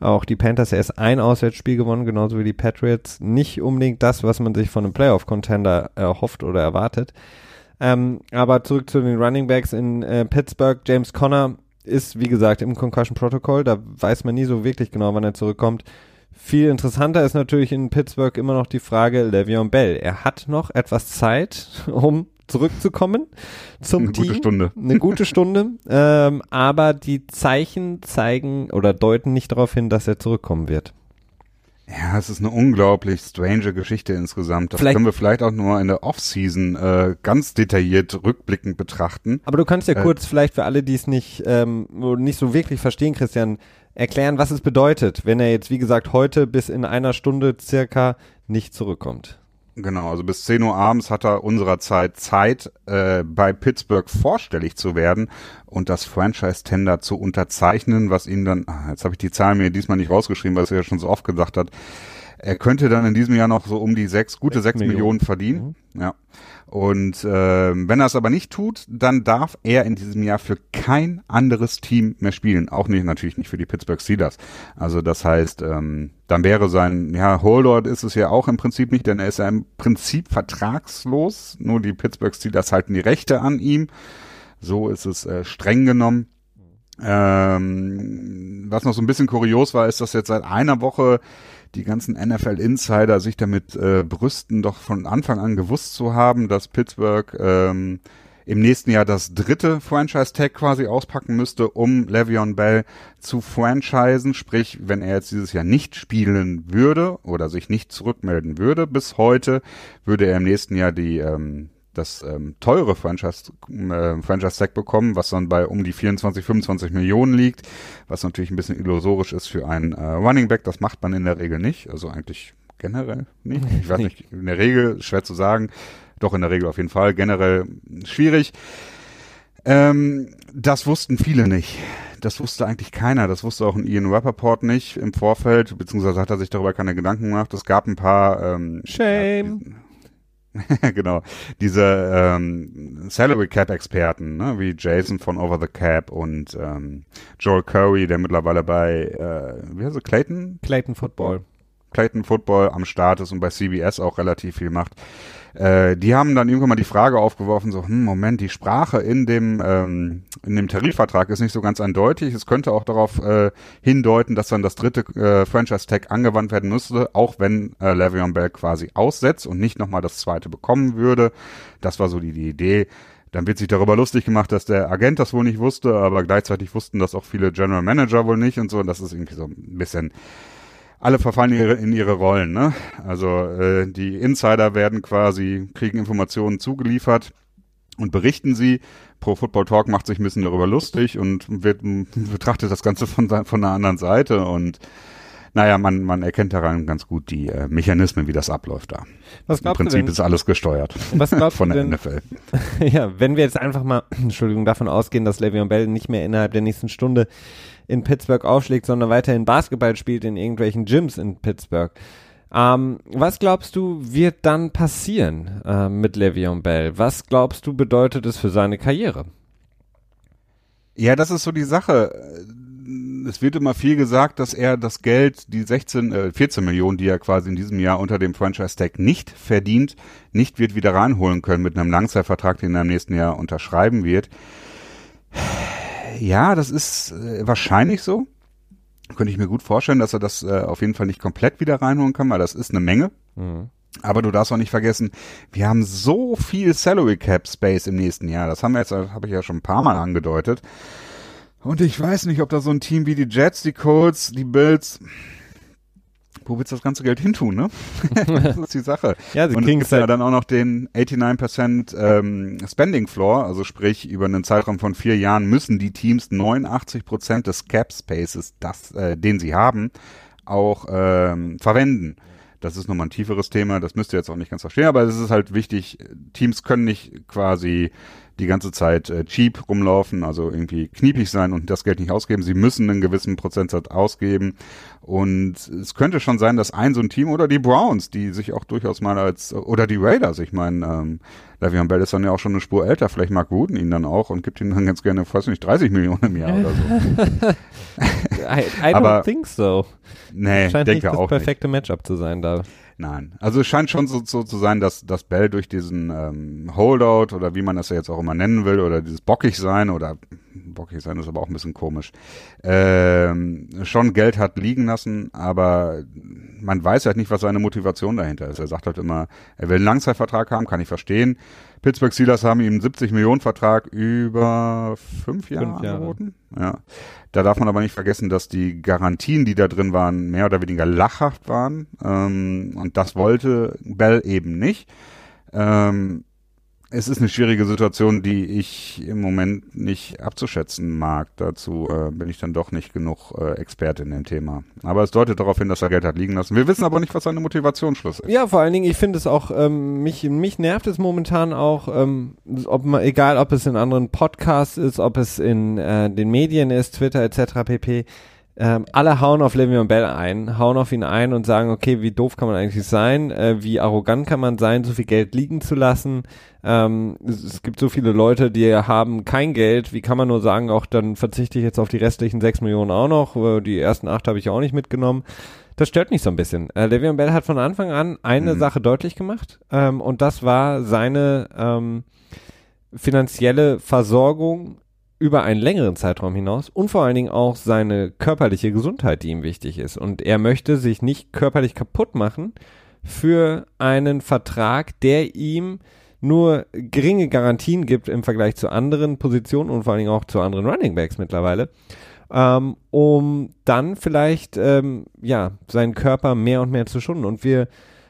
Auch die Panthers erst ein Auswärtsspiel gewonnen, genauso wie die Patriots. Nicht unbedingt das, was man sich von einem Playoff-Contender erhofft oder erwartet. Ähm, aber zurück zu den Running Backs in äh, Pittsburgh. James Conner ist, wie gesagt, im Concussion Protocol. Da weiß man nie so wirklich genau, wann er zurückkommt. Viel interessanter ist natürlich in Pittsburgh immer noch die Frage Le'Veon Bell. Er hat noch etwas Zeit, um zurückzukommen zum Eine Team. gute Stunde. Eine gute Stunde. ähm, aber die Zeichen zeigen oder deuten nicht darauf hin, dass er zurückkommen wird. Ja, es ist eine unglaublich strange Geschichte insgesamt. Das Vielleicht- können wir vielleicht auch nur in der Offseason äh, ganz detailliert rückblickend betrachten. Aber du kannst ja Äh. kurz vielleicht für alle, die es nicht, ähm, nicht so wirklich verstehen, Christian, erklären, was es bedeutet, wenn er jetzt, wie gesagt, heute bis in einer Stunde circa nicht zurückkommt. Genau, also bis 10 Uhr abends hat er unserer Zeit Zeit, äh, bei Pittsburgh vorstellig zu werden und das Franchise-Tender zu unterzeichnen, was ihn dann, ah, jetzt habe ich die Zahlen mir diesmal nicht rausgeschrieben, weil es ja schon so oft gesagt hat, er könnte dann in diesem Jahr noch so um die sechs, gute sechs Millionen. Millionen, verdienen. Ja. Und ähm, wenn er es aber nicht tut, dann darf er in diesem Jahr für kein anderes Team mehr spielen. Auch nicht, natürlich nicht für die Pittsburgh Steelers. Also das heißt, ähm, dann wäre sein, ja, Holdout ist es ja auch im Prinzip nicht, denn er ist ja im Prinzip vertragslos. Nur die Pittsburgh Steelers halten die Rechte an ihm. So ist es äh, streng genommen. Ähm, was noch so ein bisschen kurios war, ist, dass jetzt seit einer Woche die ganzen NFL-Insider sich damit äh, brüsten, doch von Anfang an gewusst zu haben, dass Pittsburgh ähm, im nächsten Jahr das dritte Franchise-Tag quasi auspacken müsste, um Le'Veon Bell zu franchisen. Sprich, wenn er jetzt dieses Jahr nicht spielen würde oder sich nicht zurückmelden würde bis heute, würde er im nächsten Jahr die ähm, das ähm, teure Franchise, äh, Franchise bekommen, was dann bei um die 24, 25 Millionen liegt, was natürlich ein bisschen illusorisch ist für einen äh, Running Back. Das macht man in der Regel nicht, also eigentlich generell nicht. Ich weiß nicht, in der Regel schwer zu sagen, doch in der Regel auf jeden Fall, generell schwierig. Ähm, das wussten viele nicht. Das wusste eigentlich keiner. Das wusste auch ein Ian Rappaport nicht im Vorfeld, beziehungsweise hat er sich darüber keine Gedanken gemacht. Es gab ein paar ähm, Shame. genau, diese ähm, Salary Cap Experten, ne, wie Jason von Over the Cap und ähm, Joel Curry, der mittlerweile bei äh, wie heißt er, Clayton Clayton Football. Clayton Football am Start ist und bei CBS auch relativ viel macht. Äh, die haben dann irgendwann mal die Frage aufgeworfen, so, hm, Moment, die Sprache in dem, ähm, in dem Tarifvertrag ist nicht so ganz eindeutig. Es könnte auch darauf äh, hindeuten, dass dann das dritte äh, Franchise-Tag angewandt werden müsste, auch wenn äh, Le'Veon Bell quasi aussetzt und nicht nochmal das zweite bekommen würde. Das war so die, die Idee. Dann wird sich darüber lustig gemacht, dass der Agent das wohl nicht wusste, aber gleichzeitig wussten das auch viele General Manager wohl nicht und so. Und das ist irgendwie so ein bisschen alle verfallen ihre, in ihre Rollen. Ne? Also äh, die Insider werden quasi, kriegen Informationen zugeliefert und berichten sie. Pro Football Talk macht sich ein bisschen darüber lustig und wird, betrachtet das Ganze von, von einer anderen Seite und naja, man, man erkennt daran ganz gut die äh, Mechanismen, wie das abläuft da. Was Im Prinzip ist alles gesteuert was von der denn, NFL. ja, wenn wir jetzt einfach mal, Entschuldigung, davon ausgehen, dass Le'Veon Bell nicht mehr innerhalb der nächsten Stunde in Pittsburgh aufschlägt, sondern weiterhin Basketball spielt in irgendwelchen Gyms in Pittsburgh. Ähm, was glaubst du, wird dann passieren äh, mit Le'Veon Bell? Was glaubst du, bedeutet es für seine Karriere? Ja, das ist so die Sache. Es wird immer viel gesagt, dass er das Geld, die 16, äh, 14 Millionen, die er quasi in diesem Jahr unter dem Franchise-Tag nicht verdient, nicht wird wieder reinholen können mit einem Langzeitvertrag, den er im nächsten Jahr unterschreiben wird. Ja, das ist äh, wahrscheinlich so. Könnte ich mir gut vorstellen, dass er das äh, auf jeden Fall nicht komplett wieder reinholen kann, weil das ist eine Menge. Mhm. Aber du darfst auch nicht vergessen, wir haben so viel Salary Cap Space im nächsten Jahr. Das haben wir jetzt, habe ich ja schon ein paar Mal angedeutet. Und ich weiß nicht, ob da so ein Team wie die Jets, die Colts, die Bills, wo willst du das ganze Geld hintun, ne? das ist die Sache. ja, sie und es gibt ja halt dann auch noch den 89% ähm, Spending Floor, also sprich über einen Zeitraum von vier Jahren müssen die Teams 89% des Cap Spaces, das, äh, den sie haben, auch ähm, verwenden. Das ist nochmal ein tieferes Thema, das müsst ihr jetzt auch nicht ganz verstehen, aber es ist halt wichtig, Teams können nicht quasi die ganze Zeit äh, cheap rumlaufen, also irgendwie kniepig sein und das Geld nicht ausgeben. Sie müssen einen gewissen Prozentsatz ausgeben. Und es könnte schon sein, dass ein so ein Team oder die Browns, die sich auch durchaus mal als, oder die Raiders, ich meine, ähm, Le'Veon Bell ist dann ja auch schon eine Spur älter, vielleicht mag Wooden ihn dann auch und gibt ihm dann ganz gerne, weiß nicht, 30 Millionen im Jahr oder so. I, I don't think so. Nee, Scheint denke nicht das auch perfekte nicht. Matchup zu sein da. Nein, also es scheint schon so, so zu sein, dass, dass Bell durch diesen ähm, Holdout oder wie man das ja jetzt auch immer nennen will oder dieses bockig sein oder bockig sein ist aber auch ein bisschen komisch, ähm, schon Geld hat liegen lassen, aber man weiß halt nicht, was seine Motivation dahinter ist. Er sagt halt immer, er will einen Langzeitvertrag haben, kann ich verstehen. Pittsburgh Steelers haben ihm einen 70 Millionen Vertrag über fünf Jahre, fünf Jahre. angeboten. Ja. Da darf man aber nicht vergessen, dass die Garantien, die da drin waren, mehr oder weniger lachhaft waren. Ähm, und das wollte Bell eben nicht. Ähm, es ist eine schwierige Situation, die ich im Moment nicht abzuschätzen mag. Dazu äh, bin ich dann doch nicht genug äh, Experte in dem Thema. Aber es deutet darauf hin, dass er Geld hat liegen lassen. Wir wissen aber nicht, was seine Motivationsschluss ist. Ja, vor allen Dingen, ich finde es auch, ähm, mich, mich nervt es momentan auch, ähm, ob man, egal ob es in anderen Podcasts ist, ob es in äh, den Medien ist, Twitter etc. pp ähm, alle hauen auf Le'Veon Bell ein, hauen auf ihn ein und sagen, okay, wie doof kann man eigentlich sein, äh, wie arrogant kann man sein, so viel Geld liegen zu lassen. Ähm, es, es, gibt so viele Leute, die haben kein Geld, wie kann man nur sagen, auch dann verzichte ich jetzt auf die restlichen sechs Millionen auch noch, äh, die ersten acht habe ich auch nicht mitgenommen. Das stört mich so ein bisschen. Äh, Le'Veon Bell hat von Anfang an eine mhm. Sache deutlich gemacht ähm, und das war seine ähm, finanzielle Versorgung über einen längeren Zeitraum hinaus und vor allen Dingen auch seine körperliche Gesundheit, die ihm wichtig ist. Und er möchte sich nicht körperlich kaputt machen für einen Vertrag, der ihm nur geringe Garantien gibt im Vergleich zu anderen Positionen und vor allen Dingen auch zu anderen Running Backs mittlerweile, ähm, um dann vielleicht ähm, ja seinen Körper mehr und mehr zu schonen. Und wir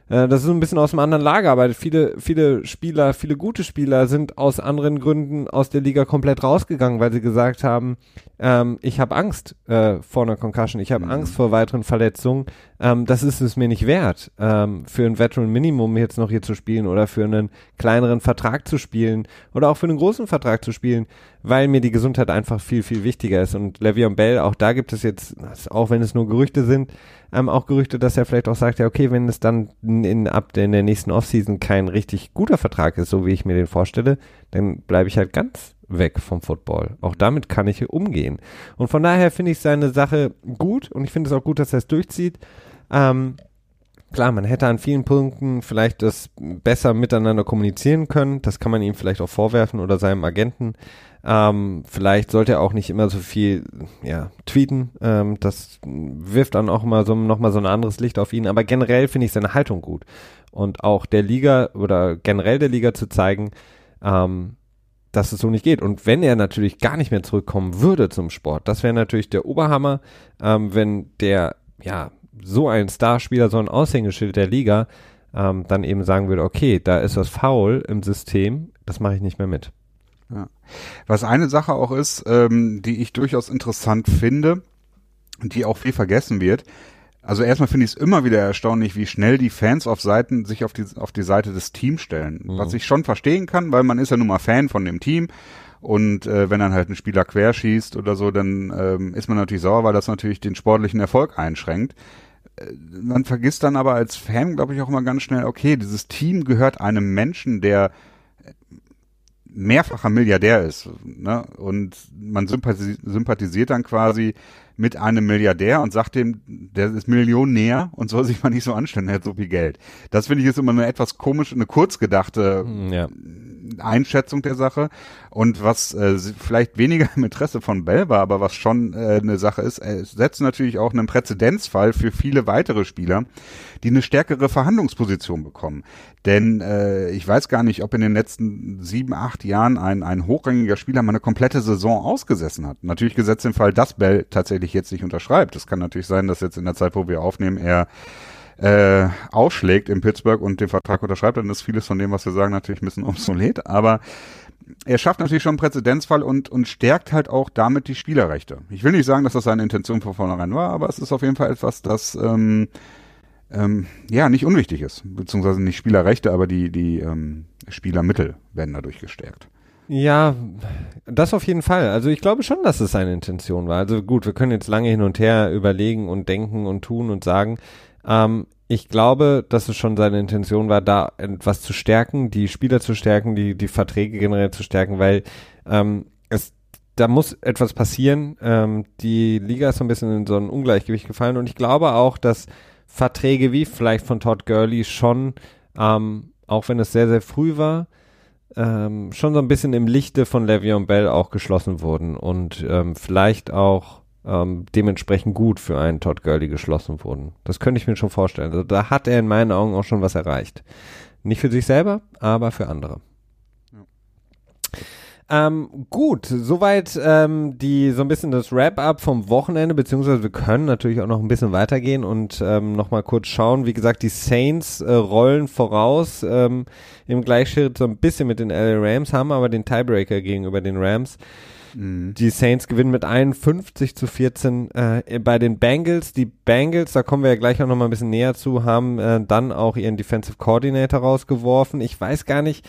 äh, das ist ein bisschen aus dem anderen Lager, aber viele, viele Spieler, viele gute Spieler sind aus anderen Gründen aus der Liga komplett rausgegangen, weil sie gesagt haben, ähm, ich habe Angst äh, vor einer Concussion, ich habe mhm. Angst vor weiteren Verletzungen. Ähm, das ist es mir nicht wert, ähm, für ein Veteran Minimum jetzt noch hier zu spielen oder für einen kleineren Vertrag zu spielen oder auch für einen großen Vertrag zu spielen, weil mir die Gesundheit einfach viel, viel wichtiger ist. Und Le'Veon Bell, auch da gibt es jetzt, auch wenn es nur Gerüchte sind, ähm, auch Gerüchte, dass er vielleicht auch sagt, ja, okay, wenn es dann in, ab in der nächsten Offseason kein richtig guter Vertrag ist, so wie ich mir den vorstelle, dann bleibe ich halt ganz weg vom Football. Auch damit kann ich umgehen. Und von daher finde ich seine Sache gut und ich finde es auch gut, dass er es durchzieht. Ähm, klar, man hätte an vielen Punkten vielleicht das besser miteinander kommunizieren können. Das kann man ihm vielleicht auch vorwerfen oder seinem Agenten. Ähm, vielleicht sollte er auch nicht immer so viel ja, tweeten. Ähm, das wirft dann auch immer so nochmal so ein anderes Licht auf ihn. Aber generell finde ich seine Haltung gut. Und auch der Liga oder generell der Liga zu zeigen, ähm, dass es so nicht geht. Und wenn er natürlich gar nicht mehr zurückkommen würde zum Sport, das wäre natürlich der Oberhammer, ähm, wenn der, ja, so ein Starspieler, so ein Aushängeschild der Liga, ähm, dann eben sagen würde, okay, da ist was faul im System, das mache ich nicht mehr mit. Ja. Was eine Sache auch ist, ähm, die ich durchaus interessant finde, die auch viel vergessen wird. Also erstmal finde ich es immer wieder erstaunlich, wie schnell die Fans auf Seiten sich auf die auf die Seite des Teams stellen. Mhm. Was ich schon verstehen kann, weil man ist ja nun mal Fan von dem Team und äh, wenn dann halt ein Spieler querschießt oder so, dann ähm, ist man natürlich sauer, weil das natürlich den sportlichen Erfolg einschränkt. Man vergisst dann aber als Fan, glaube ich, auch immer ganz schnell, okay, dieses Team gehört einem Menschen, der mehrfacher Milliardär ist. Ne? Und man sympathisiert, dann quasi mit einem Milliardär und sagt dem, der ist Millionär und soll sich mal nicht so anstellen, er hat so viel Geld. Das finde ich ist immer eine etwas komische, eine kurzgedachte ja. Einschätzung der Sache. Und was äh, vielleicht weniger im Interesse von Bell war, aber was schon äh, eine Sache ist, es setzt natürlich auch einen Präzedenzfall für viele weitere Spieler, die eine stärkere Verhandlungsposition bekommen. Denn äh, ich weiß gar nicht, ob in den letzten sieben, acht Jahren ein, ein hochrangiger Spieler mal eine komplette Saison ausgesessen hat. Natürlich gesetzt im Fall, dass Bell tatsächlich jetzt nicht unterschreibt. Es kann natürlich sein, dass jetzt in der Zeit, wo wir aufnehmen, er äh, ausschlägt in Pittsburgh und den Vertrag unterschreibt, dann ist vieles von dem, was wir sagen, natürlich ein bisschen obsolet. Aber er schafft natürlich schon einen Präzedenzfall und, und stärkt halt auch damit die Spielerrechte. Ich will nicht sagen, dass das seine Intention von vornherein war, aber es ist auf jeden Fall etwas, das ähm, ähm, ja nicht unwichtig ist. Beziehungsweise nicht Spielerrechte, aber die, die ähm, Spielermittel werden dadurch gestärkt. Ja, das auf jeden Fall. Also ich glaube schon, dass es seine Intention war. Also gut, wir können jetzt lange hin und her überlegen und denken und tun und sagen. Ähm, ich glaube, dass es schon seine Intention war, da etwas zu stärken, die Spieler zu stärken, die, die Verträge generell zu stärken, weil ähm, es da muss etwas passieren. Ähm, die Liga ist so ein bisschen in so ein Ungleichgewicht gefallen und ich glaube auch, dass Verträge wie vielleicht von Todd Gurley schon, ähm, auch wenn es sehr, sehr früh war, ähm, schon so ein bisschen im Lichte von Le'Veon Bell auch geschlossen wurden und ähm, vielleicht auch ähm, dementsprechend gut für einen Todd Gurley geschlossen wurden. Das könnte ich mir schon vorstellen. Also da hat er in meinen Augen auch schon was erreicht. Nicht für sich selber, aber für andere. Ähm, gut, soweit ähm, die so ein bisschen das Wrap-up vom Wochenende, beziehungsweise wir können natürlich auch noch ein bisschen weitergehen und ähm, nochmal kurz schauen. Wie gesagt, die Saints äh, rollen voraus ähm, im Gleichschritt so ein bisschen mit den LA Rams, haben aber den Tiebreaker gegenüber den Rams. Mhm. Die Saints gewinnen mit 51 zu 14 äh, bei den Bengals. Die Bengals, da kommen wir ja gleich auch noch mal ein bisschen näher zu, haben äh, dann auch ihren Defensive Coordinator rausgeworfen. Ich weiß gar nicht,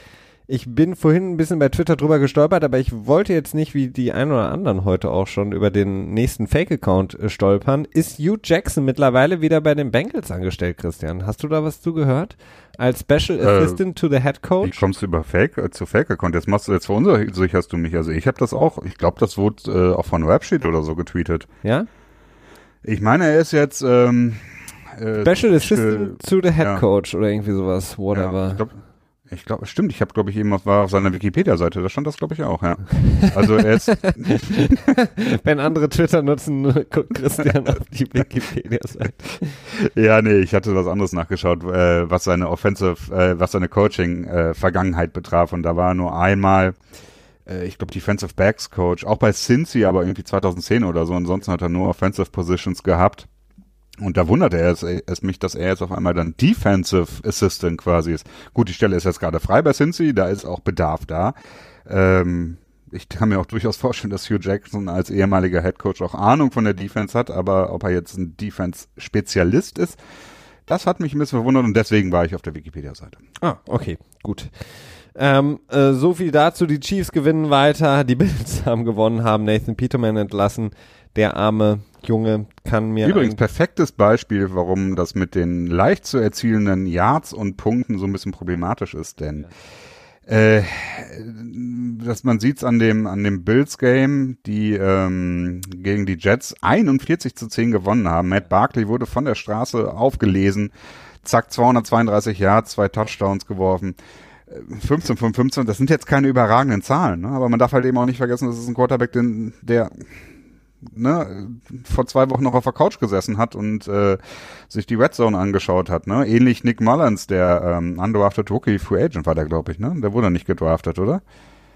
ich bin vorhin ein bisschen bei Twitter drüber gestolpert, aber ich wollte jetzt nicht wie die ein oder anderen heute auch schon über den nächsten Fake-Account äh, stolpern. Ist Hugh Jackson mittlerweile wieder bei den Bengals angestellt, Christian? Hast du da was zugehört? Als Special äh, Assistant to the Head Coach? Wie kommst du über Fake äh, zu Fake-Account? Jetzt machst du jetzt verunsicherst du mich. Also ich habe das auch, ich glaube, das wurde äh, auch von Rapsheet oder so getweetet. Ja? Ich meine, er ist jetzt ähm, äh, Special Assistant to the Head ja. Coach oder irgendwie sowas, whatever. Ja, ich glaube, ich glaube, stimmt. Ich habe, glaube ich, eben auf, war auf seiner Wikipedia-Seite. Da stand das, glaube ich, auch. Ja. Also er ist. Wenn andere Twitter nutzen, guckt Christian auf die Wikipedia-Seite. Ja, nee, ich hatte was anderes nachgeschaut, äh, was seine Offensive, äh, was seine Coaching-Vergangenheit äh, betraf. Und da war nur einmal, äh, ich glaube, Defensive Backs Coach, auch bei Cincy, aber irgendwie 2010 oder so. Ansonsten hat er nur Offensive Positions gehabt. Und da wunderte er es, es, mich, dass er jetzt auf einmal dann Defensive Assistant quasi ist. Gut, die Stelle ist jetzt gerade frei bei Cincy, da ist auch Bedarf da. Ähm, ich kann mir auch durchaus vorstellen, dass Hugh Jackson als ehemaliger Head Coach auch Ahnung von der Defense hat, aber ob er jetzt ein Defense-Spezialist ist, das hat mich ein bisschen verwundert und deswegen war ich auf der Wikipedia-Seite. Ah, okay, gut. Ähm, äh, so viel dazu. Die Chiefs gewinnen weiter, die Bills haben gewonnen, haben Nathan Peterman entlassen. Der arme Junge kann mir. Übrigens perfektes Beispiel, warum das mit den leicht zu erzielenden Yards und Punkten so ein bisschen problematisch ist, denn äh, dass man sieht's an dem an dem Bills Game, die ähm, gegen die Jets 41 zu 10 gewonnen haben. Matt Barkley wurde von der Straße aufgelesen, zack 232 Yards, zwei Touchdowns geworfen. 15 von 15, das sind jetzt keine überragenden Zahlen, ne? aber man darf halt eben auch nicht vergessen, das ist ein Quarterback, den, der ne, vor zwei Wochen noch auf der Couch gesessen hat und äh, sich die Red Zone angeschaut hat. Ne? Ähnlich Nick Mullins, der ähm, undrafted Rookie Free Agent war der, glaube ich. Ne? Der wurde nicht gedraftet, oder?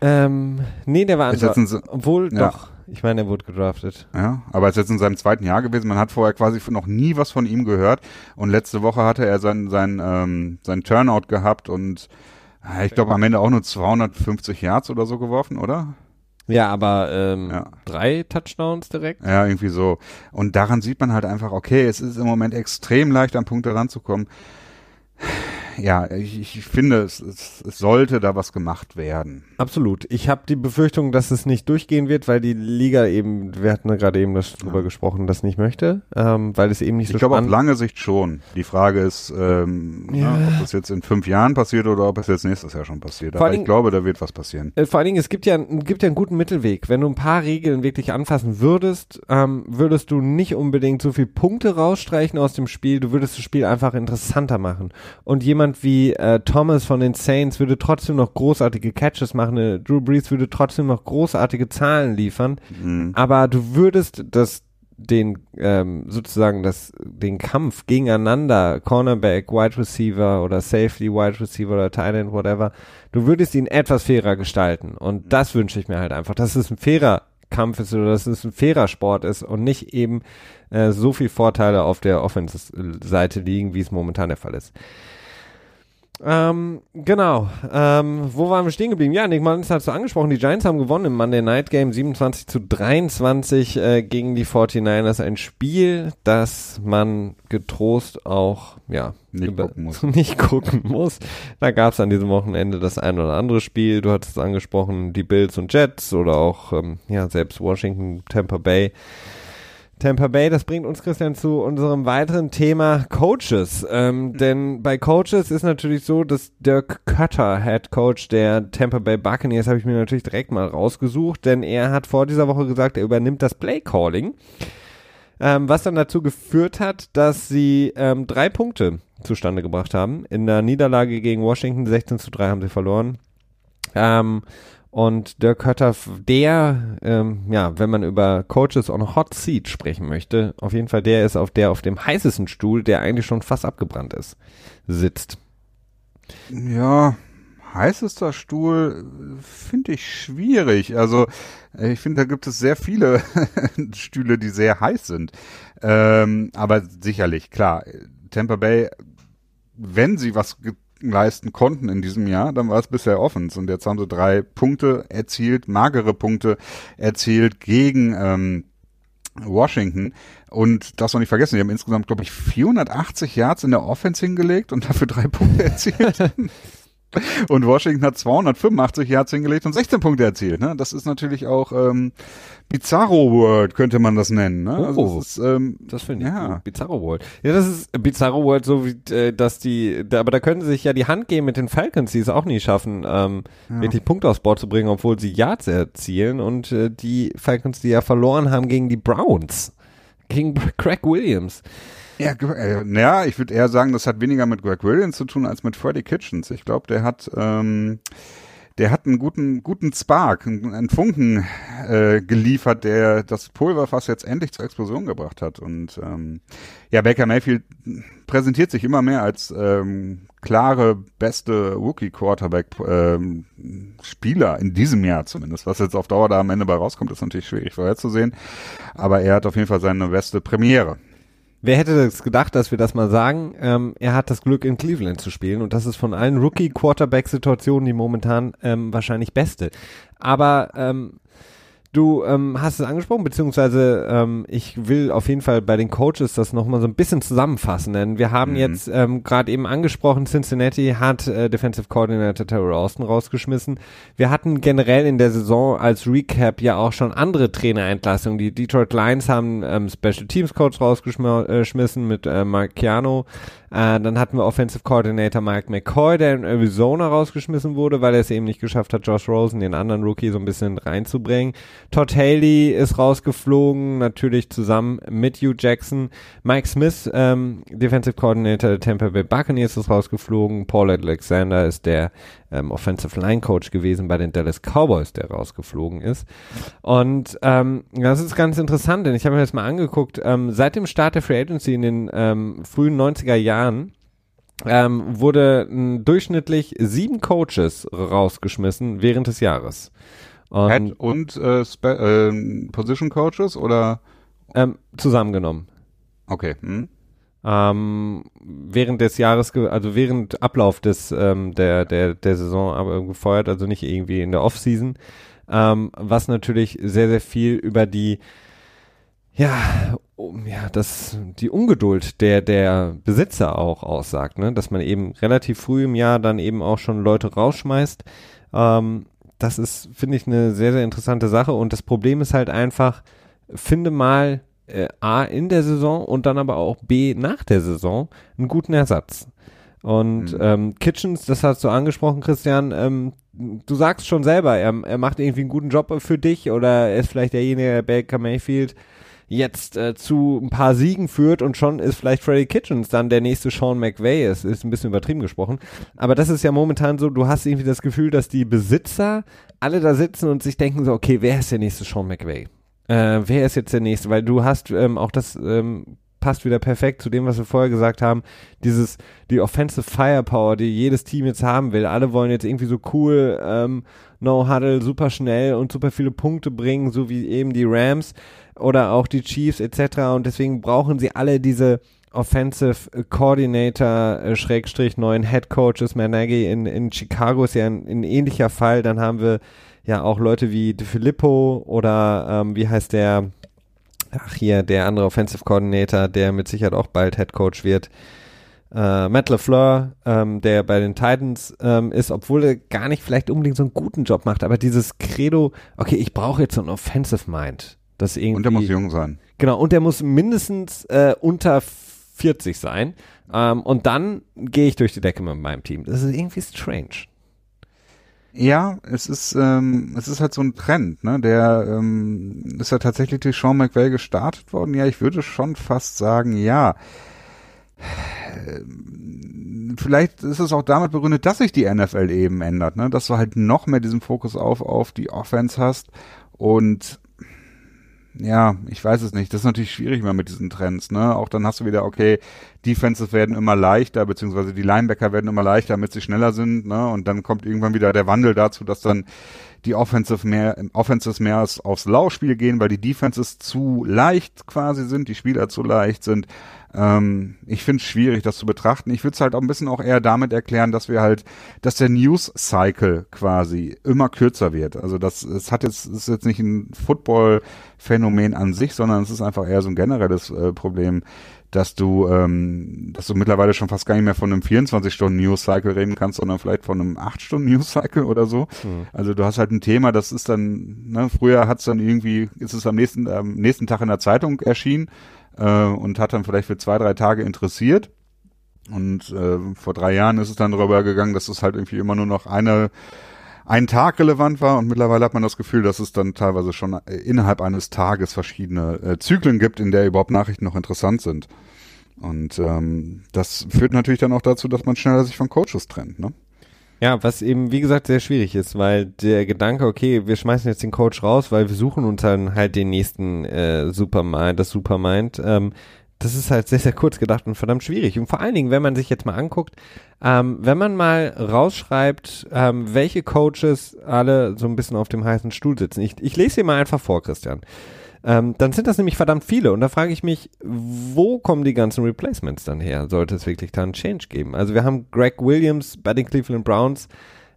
Ähm, nee, der war undrafted. Obwohl, ja. doch. Ich meine, er wurde gedraftet. Ja, aber er ist jetzt in seinem zweiten Jahr gewesen. Man hat vorher quasi noch nie was von ihm gehört. Und letzte Woche hatte er sein, sein, ähm, sein Turnout gehabt und ich glaube am Ende auch nur 250 Yards oder so geworfen, oder? Ja, aber ähm, Ja. drei Touchdowns direkt. Ja, irgendwie so. Und daran sieht man halt einfach, okay, es ist im Moment extrem leicht, an Punkte ranzukommen. Ja, ich, ich finde, es, es, es sollte da was gemacht werden. Absolut. Ich habe die Befürchtung, dass es nicht durchgehen wird, weil die Liga eben, wir hatten ja gerade eben das drüber gesprochen, das nicht möchte, ähm, weil es eben nicht so Ich glaube auf lange Sicht schon. Die Frage ist, ähm, Ja. ja. ob das jetzt in fünf Jahren passiert oder ob es jetzt nächstes Jahr schon passiert. Vor Aber ich glaube, da wird was passieren. Äh, Vor allen Dingen, es gibt ja, gibt ja einen guten Mittelweg. Wenn du ein paar Regeln wirklich anfassen würdest, ähm, würdest du nicht unbedingt so viel Punkte rausstreichen aus dem Spiel. Du würdest das Spiel einfach interessanter machen. Und jemand wie äh, Thomas von den Saints würde trotzdem noch großartige Catches machen. Äh, Drew Brees würde trotzdem noch großartige Zahlen liefern. Mhm. Aber du würdest das den ähm, sozusagen das den Kampf gegeneinander Cornerback, Wide Receiver oder Safety, Wide Receiver oder Tight End, whatever, du würdest ihn etwas fairer gestalten und das wünsche ich mir halt einfach, dass es ein fairer Kampf ist oder dass es ein fairer Sport ist und nicht eben äh, so viel Vorteile auf der Offense-Seite liegen, wie es momentan der Fall ist. Ähm, genau. Ähm, wo waren wir stehen geblieben? Ja, Nick Mullins hat es so angesprochen. Die Giants haben gewonnen im Monday Night Game 27 zu 23 äh, gegen die 49ers. Ein Spiel, das man getrost auch, ja, Nicht gucken muss. nicht gucken muss. Da gab es an diesem Wochenende das ein oder andere Spiel. Du hattest es angesprochen, die Bills und Jets oder auch, ähm, ja, selbst Washington, Tampa Bay. Tampa Bay, das bringt uns, Christian, zu unserem weiteren Thema Coaches. Ähm, denn bei Coaches ist natürlich so, dass Dirk Cutter, Head Coach der Tampa Bay Buccaneers, habe ich mir natürlich direkt mal rausgesucht, denn er hat vor dieser Woche gesagt, er übernimmt das Play Calling. Ähm, was dann dazu geführt hat, dass sie ähm, drei Punkte zustande gebracht haben. In der Niederlage gegen Washington 16 zu 3 haben sie verloren. Ähm, und Dirk Kötter, der, ähm, ja, wenn man über Coaches on Hot Seat sprechen möchte, auf jeden Fall der ist, auf der auf dem heißesten Stuhl, der eigentlich schon fast abgebrannt ist, sitzt. Ja, heißester Stuhl äh, finde ich schwierig. Also äh, ich finde, da gibt es sehr viele Stühle, die sehr heiß sind. Ähm, aber sicherlich, klar, Tampa Bay, wenn sie was leisten konnten in diesem Jahr, dann war es bisher Offens. Und jetzt haben sie drei Punkte erzielt, magere Punkte erzielt gegen ähm, Washington. Und das noch nicht vergessen, die haben insgesamt, glaube ich, 480 Yards in der Offense hingelegt und dafür drei Punkte erzielt. Und Washington hat 285 Yards hingelegt und 16 Punkte erzielt. Ne? Das ist natürlich auch ähm, Bizarro World, könnte man das nennen. Ne? Also Oh. ist, ähm, Das finde ich Ja. gut. Bizarro World. Ja, das ist Bizarro World, so wie, äh, dass die, da, aber da können sie sich ja die Hand geben mit den Falcons, die es auch nie schaffen, ähm, wirklich Punkte aufs Board zu bringen, obwohl sie Yards erzielen und äh, die Falcons, die ja verloren haben gegen die Browns. Gegen Craig Williams. Ja, äh, ja, ich würde eher sagen, das hat weniger mit Greg Williams zu tun als mit Freddie Kitchens. Ich glaube, der hat, ähm, der hat einen guten, guten Spark, einen, Funken äh, geliefert, der das Pulverfass jetzt endlich zur Explosion gebracht hat. Und ähm, ja, Baker Mayfield präsentiert sich immer mehr als ähm, klare, beste Rookie-Quarterback-Spieler in diesem Jahr zumindest. Was jetzt auf Dauer da am Ende bei rauskommt, ist natürlich schwierig vorherzusehen. Aber er hat auf jeden Fall seine beste Premiere. Wer hätte das gedacht, dass wir das mal sagen? Ähm, er hat das Glück, in Cleveland zu spielen und das ist von allen Rookie-Quarterback-Situationen die momentan ähm, wahrscheinlich beste. Aber ähm, du ähm, hast es angesprochen, beziehungsweise ähm, ich will auf jeden Fall bei den Coaches das nochmal so ein bisschen zusammenfassen, denn wir haben Mhm. jetzt ähm, gerade eben angesprochen, Cincinnati hat äh, Defensive Coordinator Terrell Austin rausgeschmissen. Wir hatten generell in der Saison als Recap ja auch schon andere Trainerentlassungen. Die Detroit Lions haben ähm, Special Teams Coach rausgeschmissen mit äh, Mark Chiano. Äh, dann hatten wir Offensive Coordinator Mike McCoy, der in Arizona rausgeschmissen wurde, weil er es eben nicht geschafft hat, Josh Rosen, den anderen Rookie, so ein bisschen reinzubringen. Todd Haley ist rausgeflogen, natürlich zusammen mit Hugh Jackson. Mike Smith, ähm, Defensive Coordinator der Tampa Bay Buccaneers, ist rausgeflogen. Paul Alexander ist der ähm, Offensive Line Coach gewesen bei den Dallas Cowboys, der rausgeflogen ist. Und ähm, das ist ganz interessant, denn ich habe mir das mal angeguckt. Ähm, seit dem Start der Free Agency in den ähm, frühen 90er Jahren ähm, wurde durchschnittlich sieben Coaches rausgeschmissen während des Jahres. Und, Head und äh, äh, Position Coaches oder? Ähm, zusammengenommen. Okay. Hm. Ähm, während des Jahres, also während Ablauf des ähm, der der der Saison aber gefeuert, also nicht irgendwie in der Offseason, ähm, was natürlich sehr sehr viel über die ja, um, ja, das, die Ungeduld der, der Besitzer auch aussagt, ne? dass man eben relativ früh im Jahr dann eben auch schon Leute rausschmeißt. Ähm, das ist, finde ich, eine sehr, sehr interessante Sache und das Problem ist halt einfach, finde mal äh, A in der Saison und dann aber auch B nach der Saison einen guten Ersatz. Und mhm. ähm, Kitchens, das hast du angesprochen, Christian, ähm, du sagst schon selber, er, er macht irgendwie einen guten Job für dich oder er ist vielleicht derjenige, der Baker Mayfield jetzt äh, zu ein paar Siegen führt und schon ist vielleicht Freddy Kitchens dann der nächste Sean McVay ist, ist ein bisschen übertrieben gesprochen. Aber das ist ja momentan so, du hast irgendwie das Gefühl, dass die Besitzer alle da sitzen und sich denken so, okay, wer ist der nächste Sean McVay? Äh, wer ist jetzt der nächste? Weil du hast ähm, auch das ähm, passt wieder perfekt zu dem, was wir vorher gesagt haben. Dieses, die Offensive Firepower, die jedes Team jetzt haben will. Alle wollen jetzt irgendwie so cool, ähm, No Huddle, super schnell und super viele Punkte bringen, so wie eben die Rams oder auch die Chiefs etc. Und deswegen brauchen sie alle diese Offensive Coordinator, äh, Schrägstrich neuen Head Coaches. Matt Nagy in, in Chicago ist ja ein, ein, ähnlicher Fall. Dann haben wir ja auch Leute wie De Filippo oder ähm, wie heißt der, ach hier, der andere Offensive Coordinator, der mit Sicherheit auch bald Head Coach wird. Äh, Matt LeFleur, ähm, der bei den Titans ähm, ist, obwohl er gar nicht vielleicht unbedingt so einen guten Job macht, aber dieses Credo, okay, ich brauche jetzt so einen Offensive Mind. Das irgendwie, und der muss jung sein. Genau, und der muss mindestens äh, unter 40 sein. Ähm, und dann gehe ich durch die Decke mit meinem Team. Das ist irgendwie strange. Ja, es ist, ähm, es ist halt so ein Trend, ne? Der ähm, ist ja tatsächlich durch Sean McVay gestartet worden. Ja, ich würde schon fast sagen, ja. Vielleicht ist es auch damit begründet, dass sich die NFL eben ändert, ne? Dass du halt noch mehr diesen Fokus auf, auf die Offense hast und ja, ich weiß es nicht. Das ist natürlich schwierig immer mit diesen Trends, ne? Auch dann hast du wieder, okay, Defenses werden immer leichter, beziehungsweise die Linebacker werden immer leichter, damit sie schneller sind, ne? Und dann kommt irgendwann wieder der Wandel dazu, dass dann die Offensive mehr, Offenses mehr aufs Laufspiel gehen, weil die Defenses zu leicht quasi sind, die Spieler zu leicht sind. Ähm, ich finde es schwierig, das zu betrachten. Ich würde es halt auch ein bisschen auch eher damit erklären, dass wir halt, dass der News Cycle quasi immer kürzer wird. Also das, es hat jetzt, ist jetzt nicht ein Football-Phänomen an sich, sondern es ist einfach eher so ein generelles äh, Problem, dass du, ähm, dass du mittlerweile schon fast gar nicht mehr von einem 24-Stunden-News-Cycle reden kannst, sondern vielleicht von einem 8-Stunden-News-Cycle oder so. Mhm. Also du hast halt ein Thema, das ist dann, ne, früher hat es dann irgendwie, ist es am nächsten, am nächsten Tag in der Zeitung erschienen äh, und hat dann vielleicht für zwei, drei Tage interessiert. Und äh, vor drei Jahren ist es dann darüber gegangen, dass es halt irgendwie immer nur noch eine einen Tag relevant war und mittlerweile hat man das Gefühl, dass es dann teilweise schon äh, innerhalb eines Tages verschiedene äh, Zyklen gibt, in der überhaupt Nachrichten noch interessant sind. Und ähm, das führt natürlich dann auch dazu, dass man schneller sich von Coaches trennt, ne? Ja, was eben, wie gesagt, sehr schwierig ist, weil der Gedanke, okay, wir schmeißen jetzt den Coach raus, weil wir suchen uns dann halt den nächsten äh, Supermind, das Supermind, ähm, das ist halt sehr, sehr kurz gedacht und verdammt schwierig. Und vor allen Dingen, wenn man sich jetzt mal anguckt, ähm, wenn man mal rausschreibt, ähm, welche Coaches alle so ein bisschen auf dem heißen Stuhl sitzen. Ich, ich lese hier mal einfach vor, Christian. Ähm, dann sind das nämlich verdammt viele. Und da frage ich mich, wo kommen die ganzen Replacements dann her? Sollte es wirklich da einen Change geben? Also wir haben Greg Williams bei den Cleveland Browns,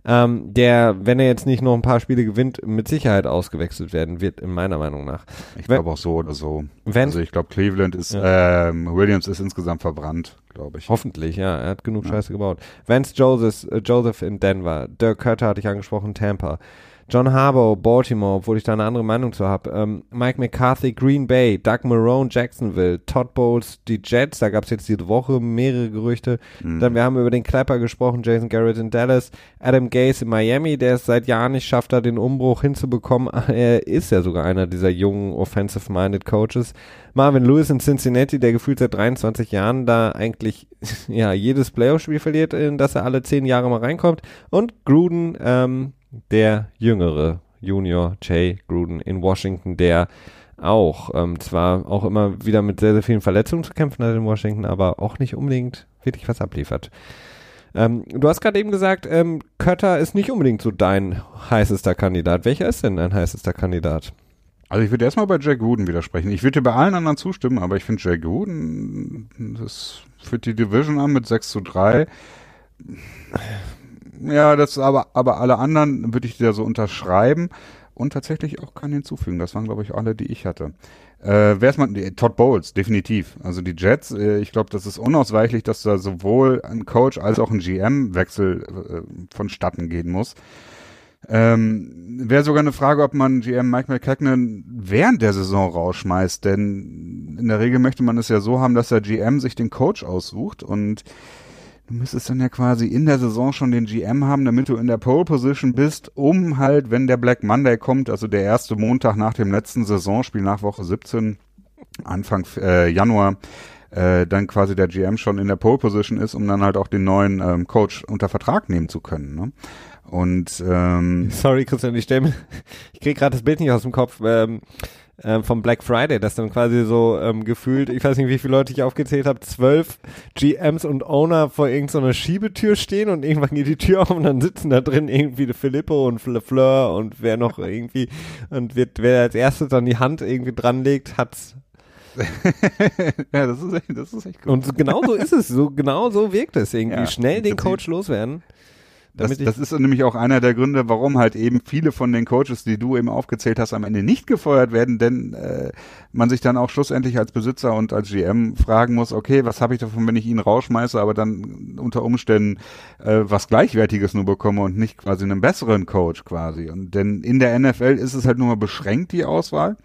ähm, der, wenn er jetzt nicht noch ein paar Spiele gewinnt, mit Sicherheit ausgewechselt werden wird, in meiner Meinung nach. Ich glaube auch so oder so. Wenn, also ich glaube, Cleveland ist, ja. ähm, Williams ist insgesamt verbrannt, glaube ich. Hoffentlich, ja. Er hat genug ja. Scheiße gebaut. Vance Joseph, äh, Joseph in Denver, Dirk Cutter hatte ich angesprochen, Tampa. John Harbaugh, Baltimore, obwohl ich da eine andere Meinung zu habe. Ähm, Mike McCarthy, Green Bay, Doug Marone, Jacksonville, Todd Bowles, die Jets, da gab es jetzt diese Woche mehrere Gerüchte. Mhm. Dann, wir haben über den Clapper gesprochen, Jason Garrett in Dallas, Adam Gase in Miami, der es seit Jahren nicht schafft, da den Umbruch hinzubekommen. Er ist ja sogar einer dieser jungen Offensive-Minded Coaches. Marvin Lewis in Cincinnati, der gefühlt seit 23 Jahren da eigentlich ja jedes Playoff-Spiel verliert, in das er alle zehn Jahre mal reinkommt. Und Gruden, ähm, der jüngere Junior Jay Gruden in Washington, der auch ähm, zwar auch immer wieder mit sehr, sehr vielen Verletzungen zu kämpfen hat in Washington, aber auch nicht unbedingt wirklich was abliefert. Ähm, du hast gerade eben gesagt, ähm, Kötter ist nicht unbedingt so dein heißester Kandidat. Welcher ist denn dein heißester Kandidat? Also ich würde erstmal bei Jack Wooden widersprechen. Ich würde bei allen anderen zustimmen, aber ich finde Jack Wooden, das führt die Division an mit 6 zu 3. Ja, das aber, aber alle anderen würde ich dir so unterschreiben und tatsächlich auch keinen hinzufügen. Das waren, glaube ich, alle, die ich hatte. Äh, wer ist man? Todd Bowles, definitiv. Also die Jets, äh, ich glaube, das ist unausweichlich, dass da sowohl ein Coach als auch ein GM-Wechsel äh, vonstatten gehen muss. Ähm, Wäre sogar eine Frage, ob man GM Mike McCacknon während der Saison rausschmeißt, denn in der Regel möchte man es ja so haben, dass der GM sich den Coach aussucht und du müsstest dann ja quasi in der Saison schon den GM haben, damit du in der Pole Position bist, um halt, wenn der Black Monday kommt, also der erste Montag nach dem letzten Saisonspiel nach Woche 17, Anfang äh, Januar, äh, dann quasi der GM schon in der Pole Position ist, um dann halt auch den neuen ähm, Coach unter Vertrag nehmen zu können. Ne? Und ähm, sorry, Christian, ich stelle ich kriege gerade das Bild nicht aus dem Kopf. Ähm, ähm, vom Black Friday, das dann quasi so ähm, gefühlt, ich weiß nicht, wie viele Leute ich aufgezählt habe, zwölf GMs und Owner vor irgendeiner Schiebetür stehen und irgendwann geht die Tür auf und dann sitzen da drin irgendwie Filippo und Fleur und wer noch irgendwie und wird, wer als erstes dann die Hand irgendwie dranlegt, hat's ja, das ist, echt, das ist echt cool. Und genau so ist es, so genau so wirkt es irgendwie. Ja, Schnell den Coach loswerden. Das, das, ist nämlich auch einer der Gründe, warum halt eben viele von den Coaches, die du eben aufgezählt hast, am Ende nicht gefeuert werden, denn äh, man sich dann auch schlussendlich als Besitzer und als GM fragen muss, okay, was habe ich davon, wenn ich ihn rausschmeiße, aber dann unter Umständen äh, was Gleichwertiges nur bekomme und nicht quasi einen besseren Coach quasi. Und denn in der NFL ist es halt nur mal beschränkt, die Auswahl.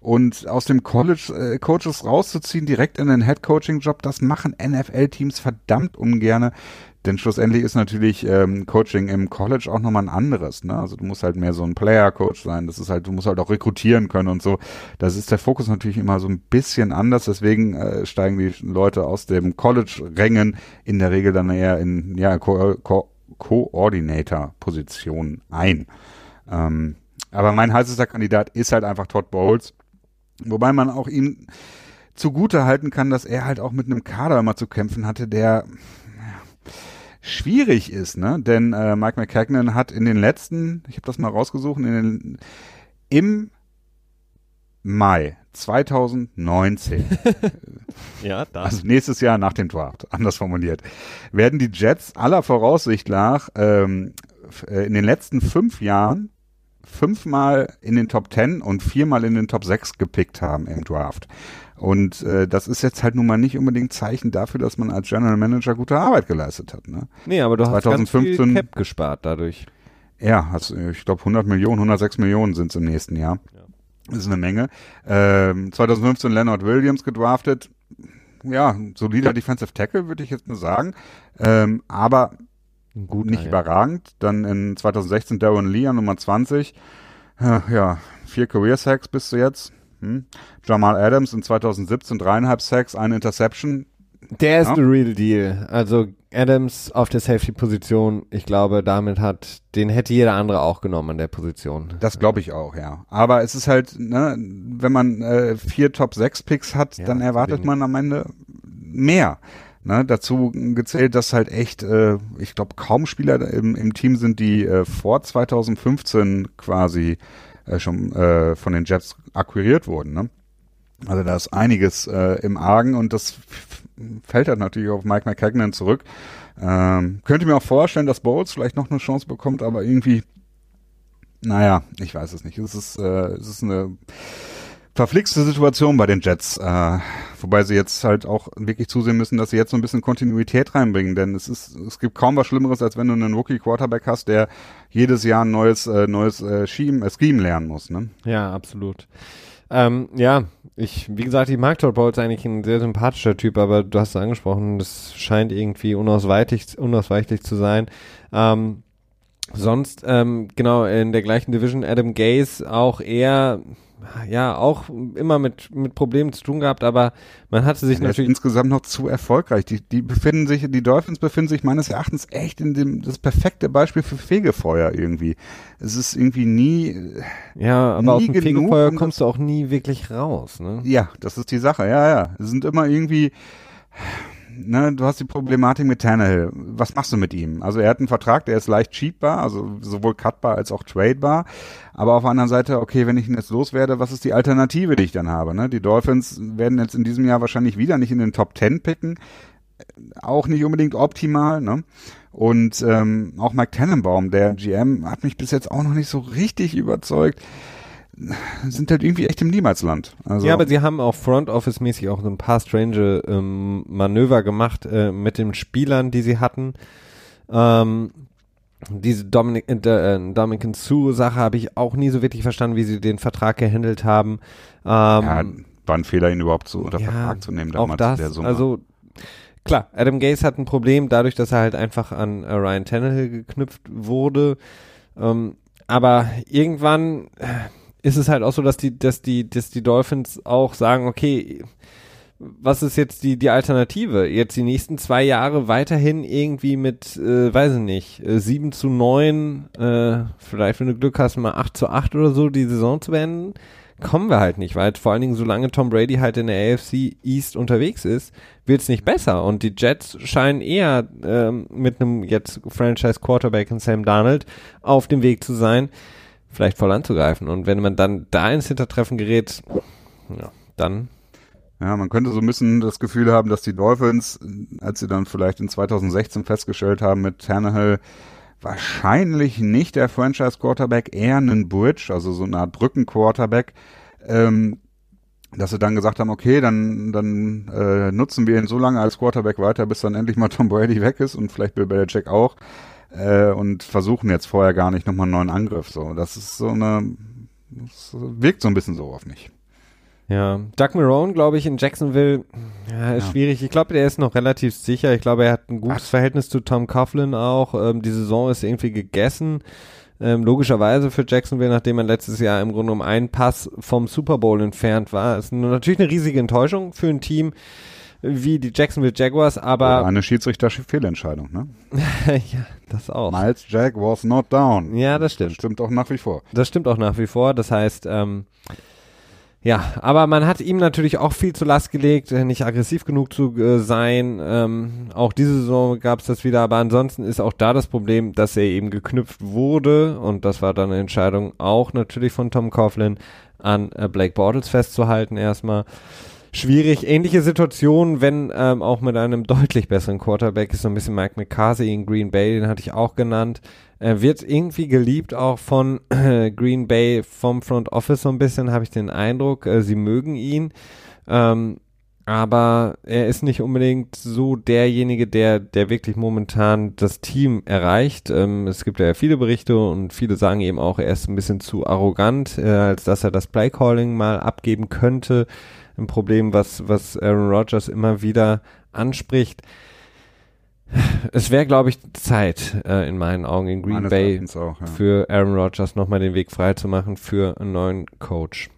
Und aus dem College äh, Coaches rauszuziehen, direkt in den Head Coaching Job, das machen NFL-Teams verdammt ungerne. Denn schlussendlich ist natürlich ähm, Coaching im College auch nochmal ein anderes. Ne? Also du musst halt mehr so ein Player-Coach sein. Das ist halt, du musst halt auch rekrutieren können und so. Das ist der Fokus natürlich immer so ein bisschen anders. Deswegen äh, steigen die Leute aus dem College-Rängen in der Regel dann eher in ja, Co Co Coordinator-Positionen ein. Ähm, aber mein heißester Kandidat ist halt einfach Todd Bowles. Wobei man auch ihm zugute halten kann, dass er halt auch mit einem Kader immer zu kämpfen hatte, der schwierig ist, ne? Denn äh, Mike McCagnon hat in den letzten, ich habe das mal rausgesucht, in den, im Mai 2019, ja, da. also nächstes Jahr nach dem Draft, anders formuliert, werden die Jets aller Voraussicht nach ähm, äh, in den letzten fünf Jahren fünfmal in den Top 10 und viermal in den Top 6 gepickt haben im Draft. Und äh, das ist jetzt halt nun mal nicht unbedingt Zeichen dafür, dass man als General Manager gute Arbeit geleistet hat. Ne? Nee, aber du 2015, hast ganz viel Cap gespart dadurch. Ja, hast, ich glaube 100 Millionen, 106 Millionen sind es im nächsten Jahr. Ja. Das ist eine Menge. Ähm, 2015 Leonard Williams gedraftet. Ja, solider Defensive Tackle, würde ich jetzt mal sagen. Ähm, aber Gut, nicht ja. überragend. Dann in 2016 Darren Lee an Nummer 20. Ja, vier Career Sacks bis zu jetzt. Hm. Jamal Adams in 2017 dreieinhalb Sacks, eine Interception. Der ist ja. the real deal. Also Adams auf der Safety-Position, ich glaube, damit hat, den hätte jeder andere auch genommen an der Position. Das glaube ich auch, ja. Aber es ist halt, ne, wenn man äh, vier Top-6-Picks hat, ja, dann erwartet man am Ende mehr. Ne, dazu gezählt, dass halt echt, äh, ich glaube, kaum Spieler im, im Team sind, die äh, vor 2015 quasi äh, schon äh, von den Jets akquiriert wurden. Ne? Also da ist einiges äh, im Argen und das fällt halt natürlich auf Mike McCagnon zurück. Ähm, könnte mir auch vorstellen, dass Bowles vielleicht noch eine Chance bekommt, aber irgendwie, naja, ich weiß es nicht. Es ist, äh, es ist eine verflixte Situation bei den Jets, äh, wobei sie jetzt halt auch wirklich zusehen müssen, dass sie jetzt so ein bisschen Kontinuität reinbringen, denn es ist, es gibt kaum was Schlimmeres, als wenn du einen Rookie Quarterback hast, der jedes Jahr ein neues, äh, neues äh, Scheme, äh, Scheme lernen muss, ne? Ja, absolut. Ähm, ja, ich, wie gesagt, ich mag Todd Bowles eigentlich ein sehr sympathischer Typ, aber du hast es angesprochen, das scheint irgendwie unausweichlich, unausweichlich zu sein. Ähm, sonst, ähm, genau, in der gleichen Division Adam Gaze auch eher ja auch immer mit, mit Problemen zu tun gehabt, aber man hatte sich ja, natürlich. insgesamt noch zu erfolgreich. Die, die befinden sich, die Dolphins befinden sich meines Erachtens echt in dem, das perfekte Beispiel für Fegefeuer irgendwie. Es ist irgendwie nie. Ja, aber nie aus dem Fegefeuer um kommst du auch nie wirklich raus, ne? Ja, das ist die Sache, ja, ja. Es sind immer irgendwie, ne, du hast die Problematik mit Tannehill. Was machst du mit ihm? Also er hat einen Vertrag, der ist leicht cheatbar, also sowohl cutbar als auch tradebar. Aber auf der anderen Seite, okay, wenn ich ihn jetzt loswerde, was ist die Alternative, die ich dann habe? Ne? Die Dolphins werden jetzt in diesem Jahr wahrscheinlich wieder nicht in den Top Ten picken. Auch nicht unbedingt optimal, ne? Und ähm, auch Mike Tannenbaum, der GM, hat mich bis jetzt auch noch nicht so richtig überzeugt sind halt irgendwie echt im Niemalsland. Also ja, aber sie haben auch Front Office mäßig auch so ein paar strange ähm, Manöver gemacht äh, mit den Spielern, die sie hatten. Ähm, diese Dominic, äh, äh Dominican Sue Sache habe ich auch nie so wirklich verstanden, wie sie den Vertrag gehandelt haben. Ähm, ja, war ein Fehler, ihn überhaupt so unter ja, Vertrag zu nehmen damals auch das, der Summe. Also klar, Adam Gaze hat ein Problem dadurch, dass er halt einfach an äh, Ryan Tannehill geknüpft wurde. Ähm, aber irgendwann äh, ist es halt auch so, dass die, dass die, dass die Dolphins auch sagen, okay, was ist jetzt die, die Alternative? Jetzt die nächsten zwei Jahre weiterhin irgendwie mit, äh, weiß ich nicht, äh, 7 zu 9, äh, vielleicht wenn du Glück hast, mal 8 zu 8 oder so die Saison zu beenden? Kommen wir halt nicht, weil vor allen Dingen, solange Tom Brady halt in der AFC East unterwegs ist, wird es nicht besser. Und die Jets scheinen eher ähm, mit einem jetzt Franchise Quarterback in Sam Darnold auf dem Weg zu sein, vielleicht voll anzugreifen. Und wenn man dann da ins Hintertreffen gerät, ja, dann. Ja, man könnte so ein bisschen das Gefühl haben, dass die Dolphins, als sie dann vielleicht in 2016 festgestellt haben mit Tannehill, wahrscheinlich nicht der Franchise-Quarterback, eher einen Bridge, also so eine Art Brücken-Quarterback, ähm, dass sie dann gesagt haben, okay, dann, dann äh, nutzen wir ihn so lange als Quarterback weiter, bis dann endlich mal Tom Brady weg ist und vielleicht Bill Belichick auch äh, und versuchen jetzt vorher gar nicht nochmal einen neuen Angriff. So, das ist so eine, das wirkt so ein bisschen so auf mich. Ja, Doug Marone, glaube ich, in Jacksonville, ja, ist ja. schwierig. Ich glaube, der ist noch relativ sicher. Ich glaube, er hat ein gutes Ach. Verhältnis zu Tom Coughlin auch. Ähm, die Saison ist irgendwie gegessen. Ähm, logischerweise für Jacksonville, nachdem man letztes Jahr im Grunde um einen Pass vom Super Bowl entfernt war. Ist natürlich eine riesige Enttäuschung für ein Team, wie die Jacksonville Jaguars, aber. Oder eine Schiedsrichter-Fehlentscheidung, ne? ja, das auch. Miles Jack was not down. Ja, das stimmt. Das stimmt auch nach wie vor. Das stimmt auch nach wie vor. Das heißt, ähm, ja, aber man hat ihm natürlich auch viel zu Last gelegt, äh, nicht aggressiv genug zu äh, sein. Ähm, auch diese Saison gab es das wieder, aber ansonsten ist auch da das Problem, dass er eben geknüpft wurde und das war dann eine Entscheidung auch natürlich von Tom Coughlin an äh, Blake Bortles festzuhalten erstmal schwierig. Ähnliche Situation, wenn ähm, auch mit einem deutlich besseren Quarterback ist so ein bisschen Mike McCarthy in Green Bay, den hatte ich auch genannt. Er wird irgendwie geliebt auch von äh, Green Bay vom Front Office so ein bisschen, habe ich den Eindruck. Äh, sie mögen ihn. Ähm, aber er ist nicht unbedingt so derjenige, der, der wirklich momentan das Team erreicht. Ähm, es gibt ja viele Berichte und viele sagen eben auch, er ist ein bisschen zu arrogant, äh, als dass er das Playcalling mal abgeben könnte ein Problem, was, was Aaron Rodgers immer wieder anspricht. Es wäre, glaube ich, Zeit äh, in meinen Augen in Green Meines Bay auch, ja. für Aaron Rodgers nochmal den Weg frei zu machen für einen neuen Coach.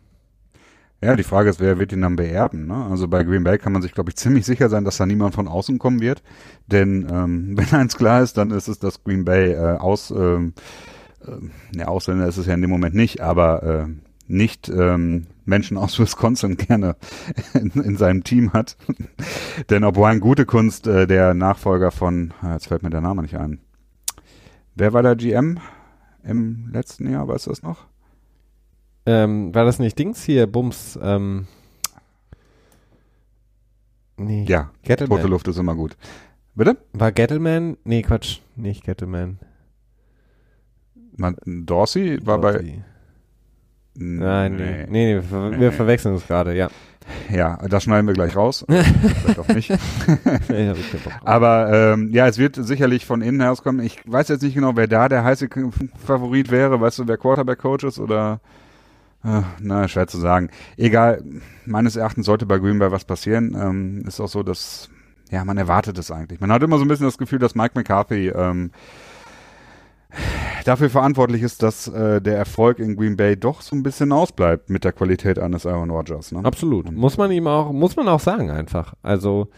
Ja, die Frage ist, wer wird ihn dann beerben? Ne? Also bei Green Bay kann man sich, glaube ich, ziemlich sicher sein, dass da niemand von außen kommen wird. Denn ähm, wenn eins klar ist, dann ist es, dass Green Bay äh, aus, ähm, äh, ja, Ausländer ist es ja in dem Moment nicht, aber äh, nicht ähm, Menschen aus Wisconsin gerne in, in seinem Team hat. Denn obwohl ein gute Kunst äh, der Nachfolger von, ah, jetzt fällt mir der Name nicht ein. Wer war der GM im letzten Jahr, weißt du das noch? Ähm, war das nicht Dings hier, Bums? Ähm, nee, ja, Gettleman. tote Luft ist immer gut. Bitte? War Gettleman? Nee, Quatsch, nicht Gettleman. Man, Dorsey war Dorsey. bei Nein, nee, nee, nee wir, nee, verwechseln es gerade, ja. Ja, das schneiden wir gleich raus. Vielleicht auch nicht. Aber ähm, ja, es wird sicherlich von innen herauskommen. Ich weiß jetzt nicht genau, wer da der heiße Favorit wäre. Weißt du, wer Quarterback-Coach ist oder na, schwer zu sagen. Egal, meines Erachtens sollte bei Green Bay was passieren. Ähm, ist auch so, dass ja, man erwartet es eigentlich. Man hat immer so ein bisschen das Gefühl, dass Mike McCarthy ähm, dafür verantwortlich ist, dass äh, der Erfolg in Green Bay doch so ein bisschen ausbleibt mit der Qualität eines Aaron Rodgers. Ne? Absolut. Und muss man ihm auch, muss man auch sagen einfach. Also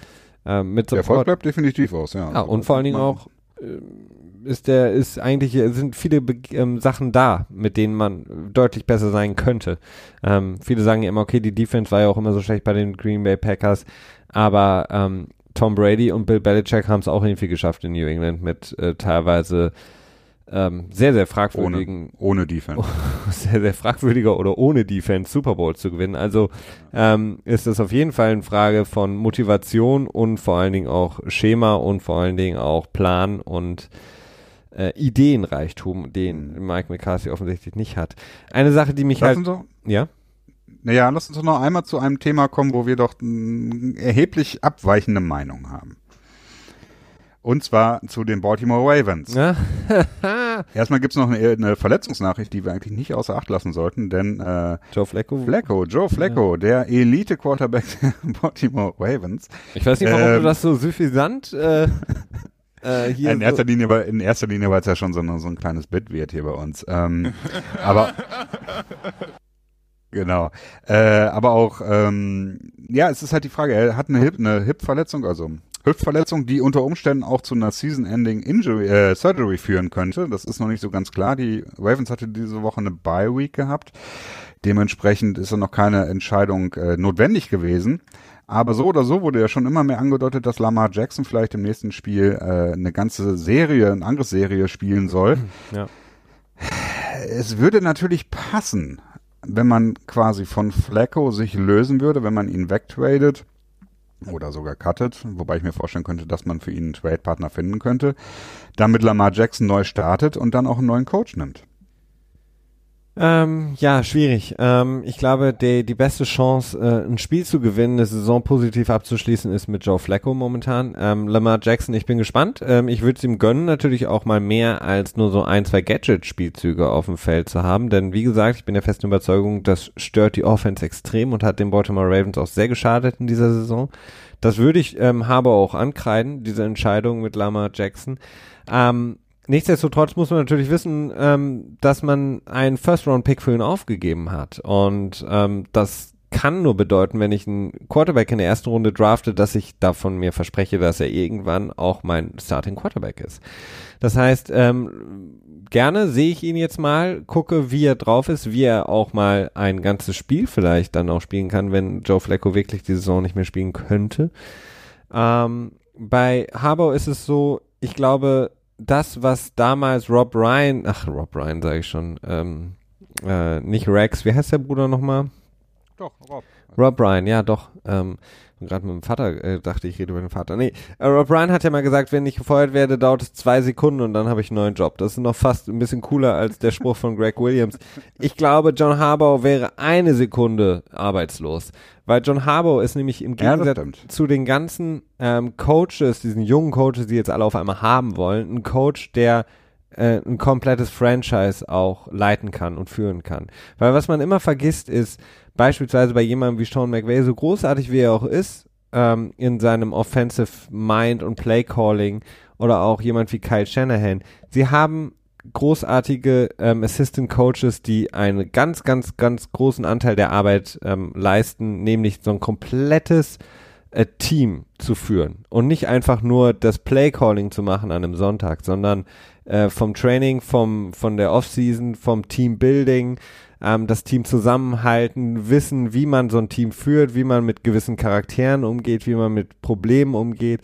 äh, mit Der Erfolg bleibt definitiv aus, ja. ja und vor allen Dingen auch äh, ist der, ist eigentlich, sind viele ähm, Sachen da, mit denen man deutlich besser sein könnte. Ähm, viele sagen ja immer, okay, die Defense war ja auch immer so schlecht bei den Green Bay Packers, aber ähm, Tom Brady und Bill Belichick haben es auch irgendwie geschafft in New England mit äh, teilweise ähm, sehr, sehr fragwürdigen. Ohne, ohne Defense. sehr, sehr fragwürdiger oder ohne Defense Super Bowl zu gewinnen. Also ähm, ist es auf jeden Fall eine Frage von Motivation und vor allen Dingen auch Schema und vor allen Dingen auch Plan und äh, Ideenreichtum, den mhm. Mike McCarthy offensichtlich nicht hat. Eine Sache, die mich Lassen halt. Sie, ja? Naja, lass uns doch noch einmal zu einem Thema kommen, wo wir doch erheblich abweichende Meinung haben. Und zwar zu den Baltimore Ravens. Ja. Erstmal gibt's noch eine, eine, Verletzungsnachricht, die wir eigentlich nicht außer Acht lassen sollten, denn äh, Joe Flacco. Flacco, Joe Flacco, ja. der Elite-Quarterback der Baltimore Ravens. Ich weiß nicht, warum ähm, du das so suffisant äh, äh, hier in, erster so Linie, weil, in erster Linie, weil es ja schon so, so ein kleines Bit wird hier bei uns. Ähm, aber Genau. Äh, aber auch, ähm, ja, es ist halt die Frage, er hat eine Hip, eine Hip-Verletzung, also Hüftverletzung, die unter Umständen auch zu einer Season-Ending Injury, äh, Surgery führen könnte. Das ist noch nicht so ganz klar. Die Ravens hatte diese Woche eine Bye-Week gehabt. Dementsprechend ist da noch keine Entscheidung äh, notwendig gewesen. Aber so oder so wurde ja schon immer mehr angedeutet, dass Lamar Jackson vielleicht im nächsten Spiel äh, eine ganze Serie, eine Angriffsserie spielen soll. Ja. Es würde natürlich passen, wenn man quasi von Flacco sich lösen würde, wenn man ihn wegtradet oder sogar cuttet, wobei ich mir vorstellen könnte, dass man für ihn einen Trade-Partner finden könnte, damit Lamar Jackson neu startet und dann auch einen neuen Coach nimmt. Ähm, ja, schwierig. Ähm, ich glaube, die, die beste Chance, äh, ein Spiel zu gewinnen, eine Saison positiv abzuschließen, ist mit Joe Flacco momentan. Ähm, Lamar Jackson, ich bin gespannt. Ähm, ich würde es ihm gönnen, natürlich auch mal mehr als nur so ein, zwei Gadget-Spielzüge auf dem Feld zu haben. Denn wie gesagt, ich bin der festen Überzeugung, das stört die Offense extrem und hat den Baltimore Ravens auch sehr geschadet in dieser Saison. Das würde ich ähm, habe auch ankreiden, diese Entscheidung mit Lamar Jackson. Ähm, Nichtsdestotrotz muss man natürlich wissen, ähm, dass man einen First-Round-Pick für ihn aufgegeben hat. Und ähm, das kann nur bedeuten, wenn ich einen Quarterback in der ersten Runde drafte, dass ich davon mir verspreche, dass er irgendwann auch mein Starting Quarterback ist. Das heißt, ähm, gerne sehe ich ihn jetzt mal, gucke, wie er drauf ist, wie er auch mal ein ganzes Spiel vielleicht dann auch spielen kann, wenn Joe Flacco wirklich die Saison nicht mehr spielen könnte. Ähm, bei Harbour ist es so, ich glaube, das, was damals Rob Ryan, ach, Rob Ryan sage ich schon, ähm, äh, nicht Rex, wie heißt der Bruder nochmal? Doch, Rob. Rob Ryan, ja doch. Ähm, gerade mit dem Vater äh, dachte ich, rede über den Vater. Nee, äh, Rob Ryan hat ja mal gesagt, wenn ich gefeuert werde, dauert es zwei Sekunden und dann habe ich einen neuen Job. Das ist noch fast ein bisschen cooler als der Spruch von Greg Williams. Ich glaube, John Harbaugh wäre eine Sekunde arbeitslos. Weil John Harbaugh ist nämlich im Gegensatz ja, zu den ganzen ähm, Coaches, diesen jungen Coaches, die jetzt alle auf einmal haben wollen, ein Coach, der äh, ein komplettes Franchise auch leiten kann und führen kann. Weil was man immer vergisst ist, beispielsweise bei jemandem wie Sean McVay, so großartig wie er auch ist, ähm, in seinem Offensive Mind und Play Calling oder auch jemand wie Kyle Shanahan, sie haben großartige ähm, Assistant Coaches, die einen ganz, ganz, ganz großen Anteil der Arbeit ähm, leisten, nämlich so ein komplettes äh, Team zu führen und nicht einfach nur das Play Calling zu machen an einem Sonntag, sondern äh, vom Training, vom von der Offseason, vom Teambuilding, ähm, das Team zusammenhalten, wissen, wie man so ein Team führt, wie man mit gewissen Charakteren umgeht, wie man mit Problemen umgeht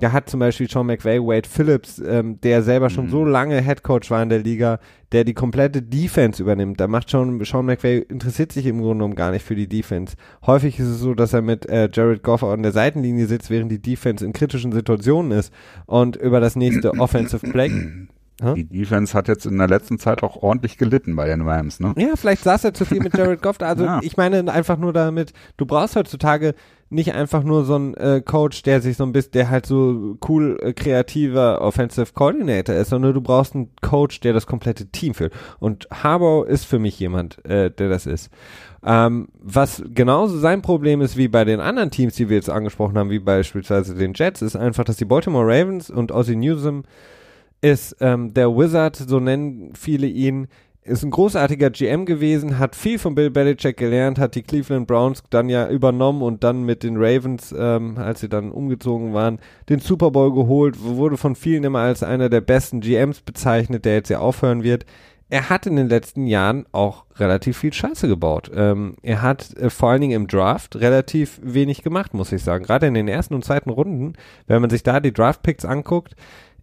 da hat zum Beispiel Sean McVay, Wade Phillips, ähm, der selber schon mhm. so lange Head Coach war in der Liga, der die komplette Defense übernimmt. Da macht Sean, Sean McVay, interessiert sich im Grunde genommen gar nicht für die Defense. Häufig ist es so, dass er mit äh, Jared Goff an der Seitenlinie sitzt, während die Defense in kritischen Situationen ist und über das nächste Offensive Play die Defense hat jetzt in der letzten Zeit auch ordentlich gelitten bei den Rams, ne? Ja, vielleicht saß er zu viel mit Jared Goff. Also ja. ich meine einfach nur damit, du brauchst heutzutage nicht einfach nur so einen äh, Coach, der sich so ein bisschen, der halt so cool äh, kreativer Offensive Coordinator ist, sondern du brauchst einen Coach, der das komplette Team führt. Und Harbaugh ist für mich jemand, äh, der das ist. Ähm, was genauso sein Problem ist wie bei den anderen Teams, die wir jetzt angesprochen haben, wie beispielsweise den Jets, ist einfach, dass die Baltimore Ravens und Ozzy Newsom ist ähm, der Wizard, so nennen viele ihn, ist ein großartiger GM gewesen, hat viel von Bill Belichick gelernt, hat die Cleveland Browns dann ja übernommen und dann mit den Ravens, ähm, als sie dann umgezogen waren, den Super Bowl geholt, wurde von vielen immer als einer der besten GMs bezeichnet, der jetzt ja aufhören wird. er hat in den letzten Jahren auch relativ viel Scheiße gebaut. Ähm, er hat äh, vor allen Dingen im Draft relativ wenig gemacht, muss ich sagen. Gerade in den ersten und zweiten Runden, wenn man sich da die Draft-Picks anguckt,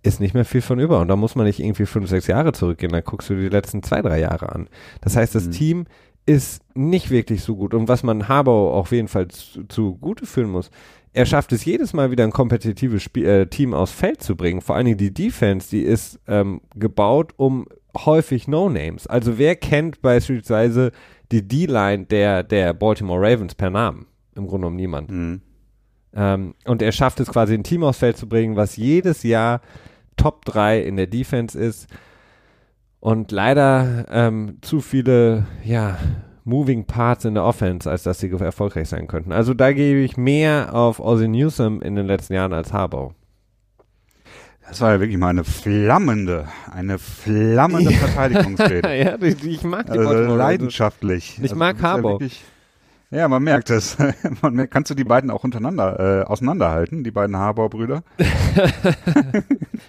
ist nicht mehr viel von über. Und da muss man nicht irgendwie fünf, sechs Jahre zurückgehen, dann guckst du die letzten zwei, drei Jahre an. Das heißt, das mhm. Team ist nicht wirklich so gut. Und was man Harbour auf jeden Fall zu, zu Gute führen muss, er schafft es jedes Mal wieder ein kompetitives Spiel, äh, Team aufs Feld zu bringen. Vor allen Dingen die Defense, die ist ähm, gebaut um häufig No-Names. Also wer kennt beispielsweise die D-Line der, der Baltimore Ravens per Namen? Im Grunde genommen niemand. Mhm. Ähm, und er schafft es quasi ein Team aufs Feld zu bringen, was jedes Jahr Top 3 in der Defense ist. Und leider ähm, zu viele, ja, Moving Parts in der Offense, als dass sie erfolgreich sein könnten. Also da gebe ich mehr auf Ozzy Newsom in den letzten Jahren als Harbaugh. Das war ja wirklich mal eine flammende, eine flammende Verteidigungsrede. ja, ich, ich mag die also Leidenschaftlich. Ich also, mag Harbaugh. Ja, ja, man merkt es. man kannst du die beiden auch untereinander äh, auseinanderhalten, die beiden Harbour-Brüder?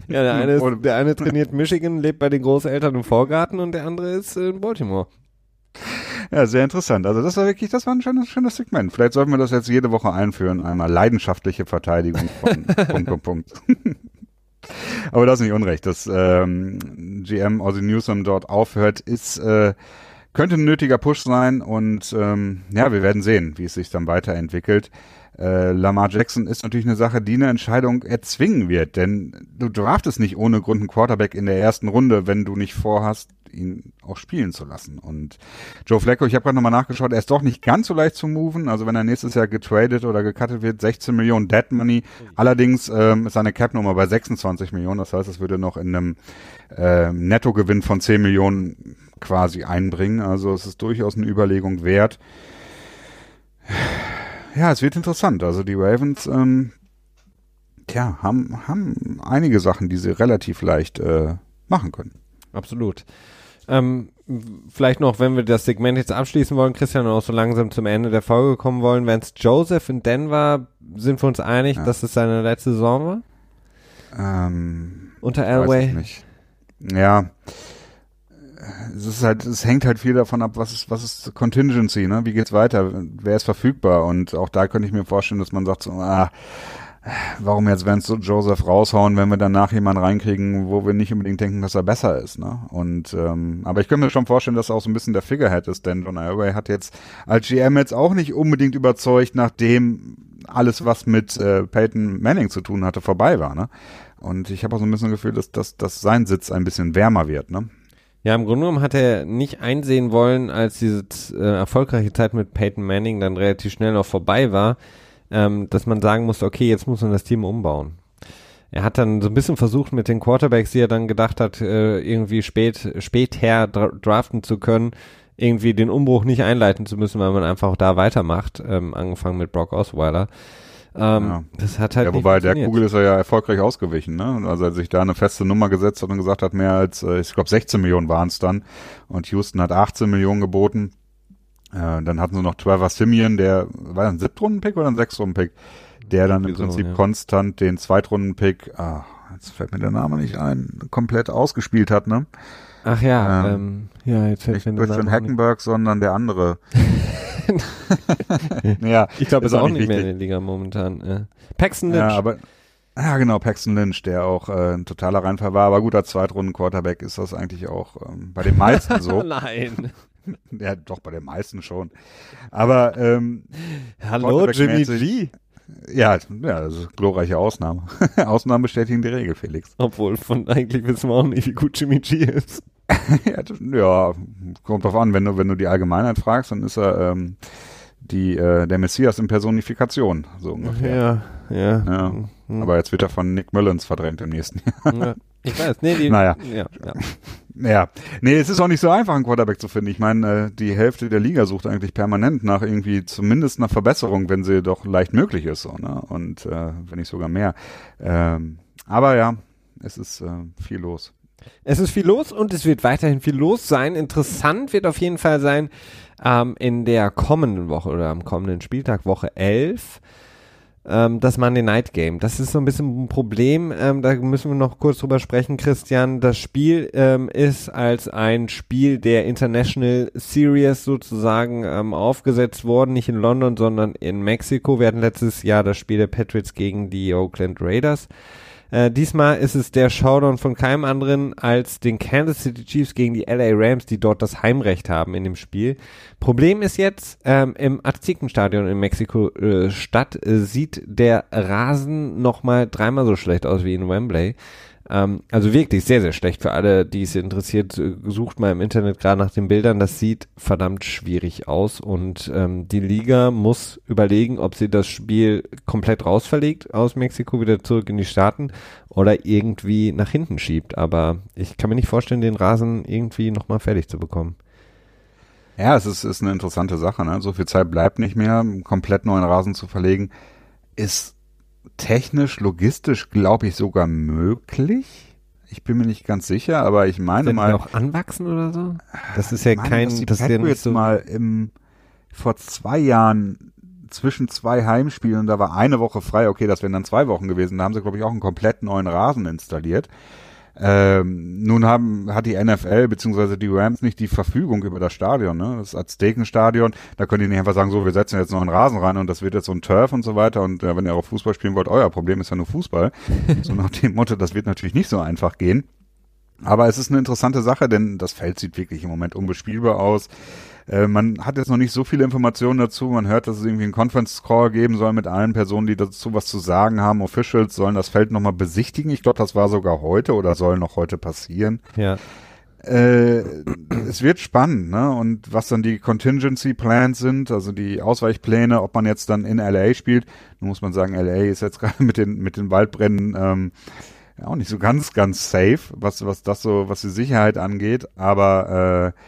ja, der eine, ist, der eine trainiert Michigan, lebt bei den Großeltern im Vorgarten und der andere ist in Baltimore. Ja, sehr interessant. Also das war wirklich, das war ein schönes, schönes Segment. Vielleicht sollten wir das jetzt jede Woche einführen, einmal leidenschaftliche Verteidigung von Punkt, Punkt, Punkt. Aber das ist nicht unrecht, dass ähm, GM Ozzy Newsom dort aufhört, ist äh, könnte ein nötiger Push sein und ähm, ja, wir werden sehen, wie es sich dann weiterentwickelt. Äh, Lamar Jackson ist natürlich eine Sache, die eine Entscheidung erzwingen wird, denn du draftest nicht ohne Grund einen Quarterback in der ersten Runde, wenn du nicht vorhast, ihn auch spielen zu lassen. Und Joe Flacco, ich habe gerade nochmal nachgeschaut, er ist doch nicht ganz so leicht zu moven. Also wenn er nächstes Jahr getradet oder gecuttet wird, 16 Millionen Dead Money. Allerdings ähm, ist seine Cap-Nummer bei 26 Millionen. Das heißt, es würde noch in einem äh, Nettogewinn von 10 Millionen quasi einbringen. Also es ist durchaus eine Überlegung wert. Ja, es wird interessant. Also die Ravens, ähm, tja, haben, haben einige Sachen, die sie relativ leicht äh, machen können. Absolut. Ähm, vielleicht noch, wenn wir das Segment jetzt abschließen wollen, Christian, und auch so langsam zum Ende der Folge kommen wollen, wenn es Joseph in Denver, sind wir uns einig, ja. dass es seine letzte Saison war? Ähm, Unter Elway? Ja. Es ist halt, es hängt halt viel davon ab, was ist, was ist Contingency, ne? Wie geht's weiter? Wer ist verfügbar? Und auch da könnte ich mir vorstellen, dass man sagt so, ah, warum jetzt Vance Joseph raushauen, wenn wir danach jemanden reinkriegen, wo wir nicht unbedingt denken, dass er besser ist, ne? Und ähm, aber ich könnte mir schon vorstellen, dass er auch so ein bisschen der Figurehead ist, denn John Elway hat jetzt als GM jetzt auch nicht unbedingt überzeugt, nachdem alles, was mit äh, Peyton Manning zu tun hatte, vorbei war, ne? Und ich habe auch so ein bisschen das Gefühl, dass, dass, dass sein Sitz ein bisschen wärmer wird, ne? Ja, im Grunde genommen hat er nicht einsehen wollen, als diese äh, erfolgreiche Zeit mit Peyton Manning dann relativ schnell noch vorbei war, ähm, dass man sagen musste, okay, jetzt muss man das Team umbauen. Er hat dann so ein bisschen versucht mit den Quarterbacks, die er dann gedacht hat, äh, irgendwie spät, später dra draften zu können, irgendwie den Umbruch nicht einleiten zu müssen, weil man einfach da weitermacht, ähm, angefangen mit Brock Osweiler. Ähm, ja. Das hat halt ja, wobei der Kugel ist er ja erfolgreich ausgewichen, ne? Also er sich da eine feste Nummer gesetzt hat und gesagt hat, mehr als, äh, ich glaube 16 Millionen waren es dann. Und Houston hat 18 Millionen geboten. Äh, dann hatten sie noch Trevor Simeon, der war ein Siebtrunden-Pick oder ein Sechstrunden-Pick, der dann im Prinzip so, ja. konstant den Zweitrunden-Pick, ah, jetzt fällt mir der Name nicht ein, komplett ausgespielt hat, ne? Ach ja, ähm, ähm, ja, jetzt fällt mir der Name Hackenberg, sondern der andere. ja, ich glaube, ist auch, auch nicht, mehr in der Liga momentan. Ja. Paxton Lynch. Ja, aber ja, genau, Paxton Lynch, der auch äh, ein totaler Reinfall war, aber guter Zweitrunden-Quarterback ist das eigentlich auch ähm, bei den meisten so. Nein. ja, doch, bei den meisten schon. Aber ähm, Hallo, Jimmy G. Ja, ja, das ist glorreiche Ausnahme. Ausnahmen bestätigen die Regel, Felix. Obwohl, von eigentlich wissen wir auch nicht, wie gut Jimmy G ist. ja, das, ja, kommt drauf an, wenn du, wenn du die Allgemeinheit fragst, dann ist er ähm, die, äh, der Messias in Personifikation, so ungefähr. Ja, ja. ja. Mhm. Aber jetzt wird er von Nick Mullins verdrängt im nächsten Jahr. Ja, ich weiß, nee, die, naja. Ja, ja. Ja, nee, es ist auch nicht so einfach, einen Quarterback zu finden. Ich meine, äh, die Hälfte der Liga sucht eigentlich permanent nach irgendwie zumindest einer Verbesserung, wenn sie doch leicht möglich ist, so, ne? Und äh, wenn nicht sogar mehr. Ähm, aber ja, es ist äh, viel los. Es ist viel los und es wird weiterhin viel los sein. Interessant wird auf jeden Fall sein, ähm, in der kommenden Woche oder am kommenden Spieltag, Woche 11, ähm, das Monday Night Game. Das ist so ein bisschen ein Problem. Ähm, da müssen wir noch kurz drüber sprechen, Christian. Das Spiel ähm, ist als ein Spiel der International Series sozusagen ähm, aufgesetzt worden, nicht in London, sondern in Mexiko. Wir hatten letztes Jahr das Spiel der Patriots gegen die Oakland Raiders. Äh, diesmal ist es der Showdown von keinem anderen als den Kansas City Chiefs gegen die LA Rams, die dort das Heimrecht haben in dem Spiel. Problem ist jetzt, ähm, im Aztekenstadion in Mexiko-Stadt äh, äh, sieht der Rasen nochmal dreimal so schlecht aus wie in Wembley. Ähm, also wirklich sehr, sehr schlecht für alle, die es interessiert. Äh, sucht mal im Internet gerade nach den Bildern. Das sieht verdammt schwierig aus und ähm, die Liga muss überlegen, ob sie das Spiel komplett rausverlegt aus Mexiko wieder zurück in die Staaten oder irgendwie nach hinten schiebt. Aber ich kann mir nicht vorstellen, den Rasen irgendwie nochmal fertig zu bekommen. Ja, es ist, ist eine interessante Sache. Ne? So viel Zeit bleibt nicht mehr, komplett neuen Rasen zu verlegen. Ist technisch, logistisch, glaube ich, sogar möglich. Ich bin mir nicht ganz sicher, aber ich meine Sind mal. auch anwachsen oder so? Das ist ja meine, kein, dass die das nicht Patriots so, mal im, vor zwei Jahren zwischen zwei Heimspielen, da war eine Woche frei, okay, das wären dann zwei Wochen gewesen, da haben sie, glaube ich, auch einen komplett neuen Rasen installiert. Ähm, nun haben, hat die NFL bzw. die Rams nicht die Verfügung über das Stadion, ne? Das Aztekenstadion, da können die nicht einfach sagen, so, wir setzen jetzt noch einen Rasen rein und das wird jetzt so ein Turf und so weiter und äh, wenn ihr auch Fußball spielen wollt, euer Problem ist ja nur Fußball. so nach dem Motto, das wird natürlich nicht so einfach gehen. Aber es ist eine interessante Sache, denn das Feld sieht wirklich im Moment unbespielbar aus. Äh, man hat jetzt noch nicht so viele Informationen dazu. Man hört, dass es irgendwie einen Conference Call geben soll mit allen Personen, die dazu was zu sagen haben. Officials sollen das Feld nochmal besichtigen. Ich glaube, das war sogar heute oder soll noch heute passieren. ja. Äh, es wird spannend, ne? Und was dann die Contingency Plans sind, also die Ausweichpläne, ob man jetzt dann in LA spielt. Nun muss man sagen, LA ist jetzt gerade mit den mit den Waldbränden ähm, ja, auch nicht so ganz ganz safe, was was das so, was die Sicherheit angeht. Aber äh,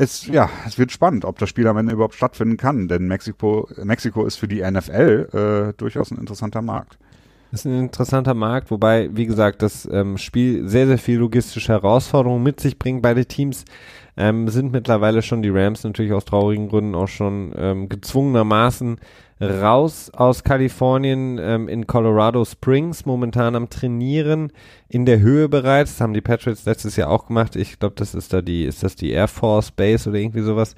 es ja, es wird spannend, ob das Spiel am Ende überhaupt stattfinden kann, denn Mexiko Mexiko ist für die NFL äh, durchaus ein interessanter Markt. Das ist ein interessanter Markt, wobei, wie gesagt, das ähm, Spiel sehr, sehr viel logistische Herausforderungen mit sich bringt. Beide Teams ähm, sind mittlerweile schon, die Rams natürlich aus traurigen Gründen auch schon ähm, gezwungenermaßen raus aus Kalifornien ähm, in Colorado Springs, momentan am Trainieren in der Höhe bereits. Das haben die Patriots letztes Jahr auch gemacht. Ich glaube, das ist da die, ist das die Air Force Base oder irgendwie sowas.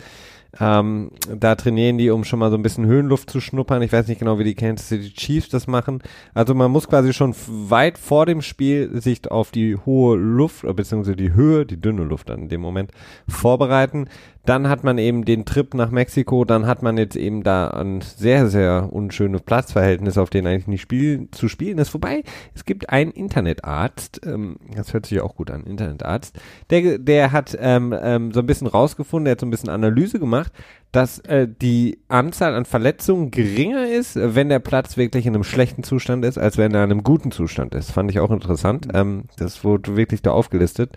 Ähm, da trainieren die, um schon mal so ein bisschen Höhenluft zu schnuppern. Ich weiß nicht genau, wie die Kansas City Chiefs das machen. Also man muss quasi schon weit vor dem Spiel sich auf die hohe Luft, äh, beziehungsweise die Höhe, die dünne Luft dann in dem Moment vorbereiten. Dann hat man eben den Trip nach Mexiko, dann hat man jetzt eben da ein sehr, sehr unschönes Platzverhältnis, auf denen eigentlich nicht spiel zu spielen ist. Wobei, es gibt einen Internetarzt, ähm, das hört sich ja auch gut an, Internetarzt, der, der hat ähm, ähm, so ein bisschen rausgefunden, der hat so ein bisschen Analyse gemacht, dass äh, die Anzahl an Verletzungen geringer ist, wenn der Platz wirklich in einem schlechten Zustand ist, als wenn er in einem guten Zustand ist. Fand ich auch interessant. Ähm, das wurde wirklich da aufgelistet.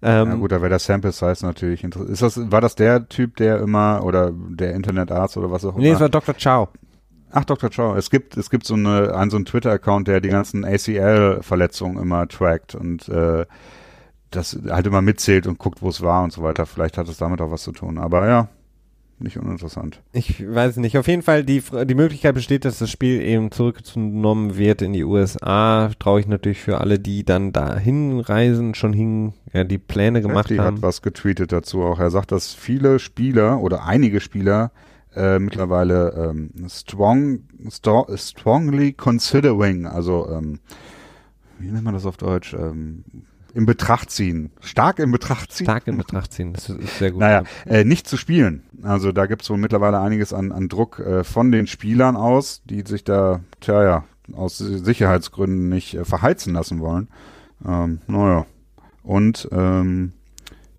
Ähm, Ja gut, da wäre der Sample Size natürlich interessant. Ist das, war das der Typ, der immer, oder der Internetarzt oder was auch immer? nee, es war Dr. Chow. Ach, Dr. Chow. Es gibt, es gibt so eine, einen, so einen Twitter-Account, der die ganzen ACL-Verletzungen immer trackt und äh, das halt immer mitzählt und guckt, wo es war und so weiter. Vielleicht hat es damit auch was zu tun. Aber ja, nicht uninteressant. Ich weiß nicht. Auf jeden Fall, die, die Möglichkeit besteht, dass das Spiel eben zurückgenommen wird in die USA. Traue ich natürlich für alle, die dann dahin reisen, schon hin, ja, die Pläne gemacht Shefty haben. hat was getweetet dazu auch. Er sagt, dass viele Spieler oder einige Spieler äh, mittlerweile ähm, strong, sto strongly considering, also ähm, wie nennt man das auf Deutsch? Ähm, in Betracht ziehen. Stark in Betracht ziehen. Stark in Betracht ziehen. Das ist, sehr gut. Naja, äh, nicht zu spielen. Also da gibt's wohl mittlerweile einiges an, an Druck äh, von den Spielern aus, die sich da, tja ja, aus Sicherheitsgründen nicht äh, verheizen lassen wollen. Ähm, naja. Und ähm,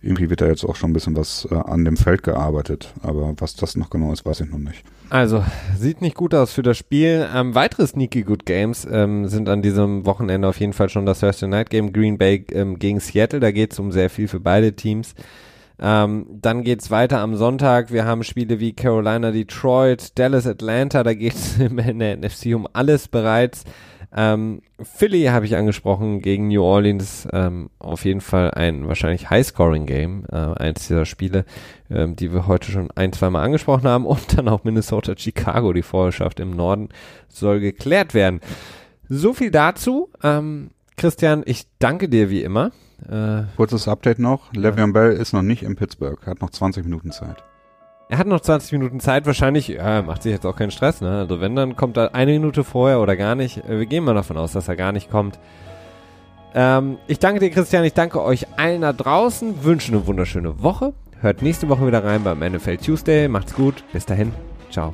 irgendwie wird da jetzt auch schon ein bisschen was äh, an dem Feld gearbeitet. Aber was das noch genau ist, weiß ich noch nicht. Also, sieht nicht gut aus für das Spiel. Ähm, weitere Sneaky Good Games ähm, sind an diesem Wochenende auf jeden Fall schon das Thursday Night Game Green Bay ähm, gegen Seattle. Da geht es um sehr viel für beide Teams. Ähm, dann geht's weiter am Sonntag. Wir haben Spiele wie Carolina, Detroit, Dallas, Atlanta. Da geht's in der NFC um alles bereits. Ähm, Philly habe ich angesprochen gegen New Orleans. Ähm, auf jeden Fall ein wahrscheinlich High-Scoring-Game, äh, eins dieser Spiele, ähm, die wir heute schon ein, zwei Mal angesprochen haben. Und dann auch Minnesota-Chicago, die Vorherrschaft im Norden, soll geklärt werden. So viel dazu. Ähm, Christian, ich danke dir wie immer. Äh, Kurzes Update noch. Le'Veon Bell ist noch nicht in Pittsburgh, hat noch 20 Minuten Zeit. Er hat noch 20 Minuten Zeit, wahrscheinlich, ja, macht sich jetzt auch keinen Stress, ne? Also wenn, dann kommt er eine Minute vorher oder gar nicht. Äh, wir gehen mal davon aus, dass er gar nicht kommt. Ähm, ich danke dir, Christian, ich danke euch allen da draußen, wünsche eine wunderschöne Woche. Hört nächste Woche wieder rein beim NFL Tuesday. Macht's gut, bis dahin, ciao.